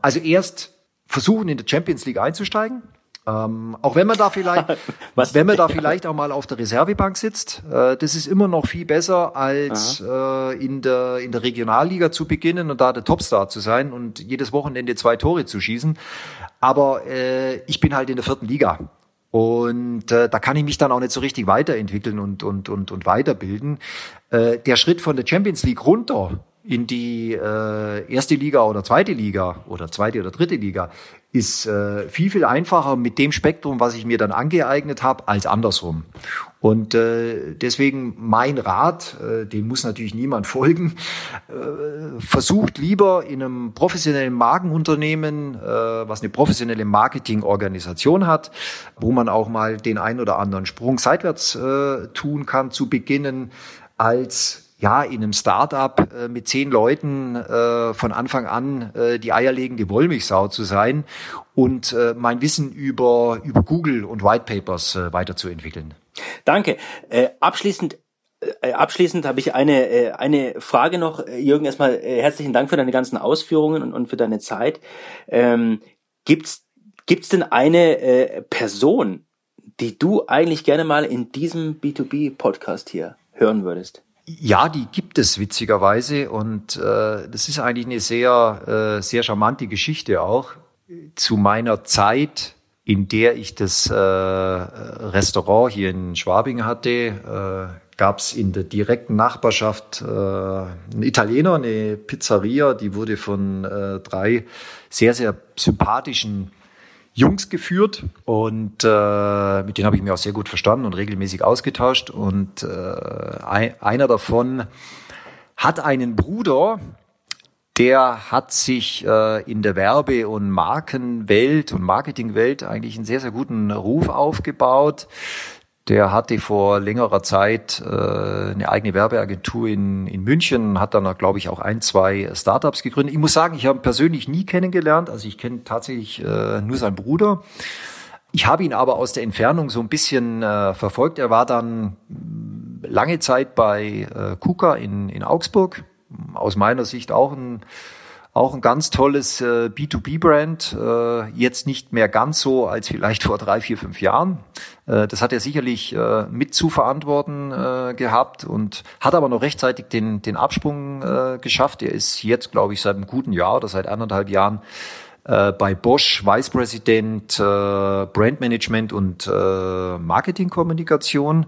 Also erst versuchen, in der Champions League einzusteigen. Ähm, auch wenn man da vielleicht, [LAUGHS] Was? wenn man da vielleicht auch mal auf der Reservebank sitzt, äh, das ist immer noch viel besser als äh, in der in der Regionalliga zu beginnen und da der Topstar zu sein und jedes Wochenende zwei Tore zu schießen. Aber äh, ich bin halt in der vierten Liga und äh, da kann ich mich dann auch nicht so richtig weiterentwickeln und und und und weiterbilden. Äh, der Schritt von der Champions League runter in die äh, erste Liga oder zweite Liga oder zweite oder dritte Liga ist äh, viel, viel einfacher mit dem Spektrum, was ich mir dann angeeignet habe, als andersrum. Und äh, deswegen mein Rat, äh, dem muss natürlich niemand [LAUGHS] folgen, äh, versucht lieber in einem professionellen Markenunternehmen, äh, was eine professionelle Marketingorganisation hat, wo man auch mal den ein oder anderen Sprung seitwärts äh, tun kann, zu beginnen, als ja, in einem Startup äh, mit zehn Leuten äh, von Anfang an äh, die eierlegende Wollmilchsau zu sein und mein Wissen über, über Google und White Papers weiterzuentwickeln. Danke. Abschließend Abschließend habe ich eine, eine Frage noch. Jürgen, erstmal herzlichen Dank für deine ganzen Ausführungen und, für deine Zeit. Ähm, gibt's, gibt's denn eine Person, die du eigentlich gerne mal in diesem B2B-Podcast hier hören würdest? Ja, die gibt es witzigerweise und äh, das ist eigentlich eine sehr, äh, sehr charmante Geschichte auch. Zu meiner Zeit, in der ich das äh, Restaurant hier in Schwabing hatte, äh, gab es in der direkten Nachbarschaft äh, einen Italiener, eine Pizzeria, die wurde von äh, drei sehr, sehr sympathischen Jungs geführt und äh, mit denen habe ich mich auch sehr gut verstanden und regelmäßig ausgetauscht. Und äh, ein, einer davon hat einen Bruder, der hat sich äh, in der Werbe- und Markenwelt und Marketingwelt eigentlich einen sehr, sehr guten Ruf aufgebaut. Der hatte vor längerer Zeit äh, eine eigene Werbeagentur in, in München, hat dann, glaube ich, auch ein, zwei Startups gegründet. Ich muss sagen, ich habe ihn persönlich nie kennengelernt. Also ich kenne tatsächlich äh, nur seinen Bruder. Ich habe ihn aber aus der Entfernung so ein bisschen äh, verfolgt. Er war dann lange Zeit bei äh, KUKA in, in Augsburg. Aus meiner Sicht auch ein auch ein ganz tolles äh, B2B-Brand, äh, jetzt nicht mehr ganz so als vielleicht vor drei, vier, fünf Jahren. Äh, das hat er sicherlich äh, mit zu verantworten äh, gehabt und hat aber noch rechtzeitig den, den Absprung äh, geschafft. Er ist jetzt, glaube ich, seit einem guten Jahr oder seit anderthalb Jahren äh, bei Bosch Vice President äh, Brand Management und äh, Marketingkommunikation.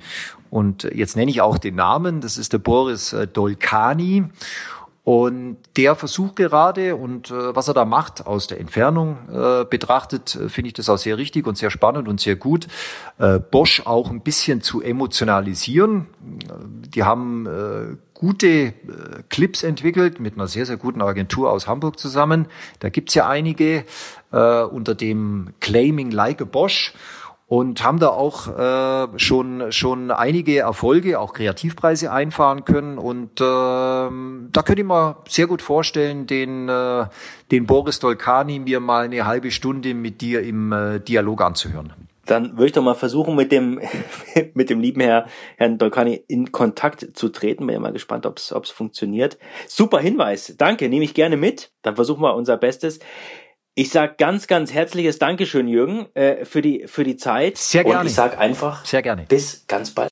Und jetzt nenne ich auch den Namen, das ist der Boris äh, Dolkani. Und der versucht gerade und äh, was er da macht aus der Entfernung äh, betrachtet, äh, finde ich das auch sehr richtig und sehr spannend und sehr gut. Äh, Bosch auch ein bisschen zu emotionalisieren. Die haben äh, gute Clips entwickelt mit einer sehr, sehr guten Agentur aus Hamburg zusammen. Da gibt's ja einige unter dem Claiming Like a Bosch und haben da auch äh, schon schon einige Erfolge, auch Kreativpreise einfahren können und äh, da könnte ich mir sehr gut vorstellen, den äh, den Boris Dolkani mir mal eine halbe Stunde mit dir im äh, Dialog anzuhören. Dann würde ich doch mal versuchen, mit dem [LAUGHS] mit dem lieben Herr Herrn Dolkani in Kontakt zu treten. Bin ja mal gespannt, ob es funktioniert. Super Hinweis, danke, nehme ich gerne mit. Dann versuchen wir unser Bestes. Ich sag ganz, ganz herzliches Dankeschön, Jürgen, äh, für die für die Zeit. Sehr gerne. Und ich sag einfach sehr gerne. Bis ganz bald.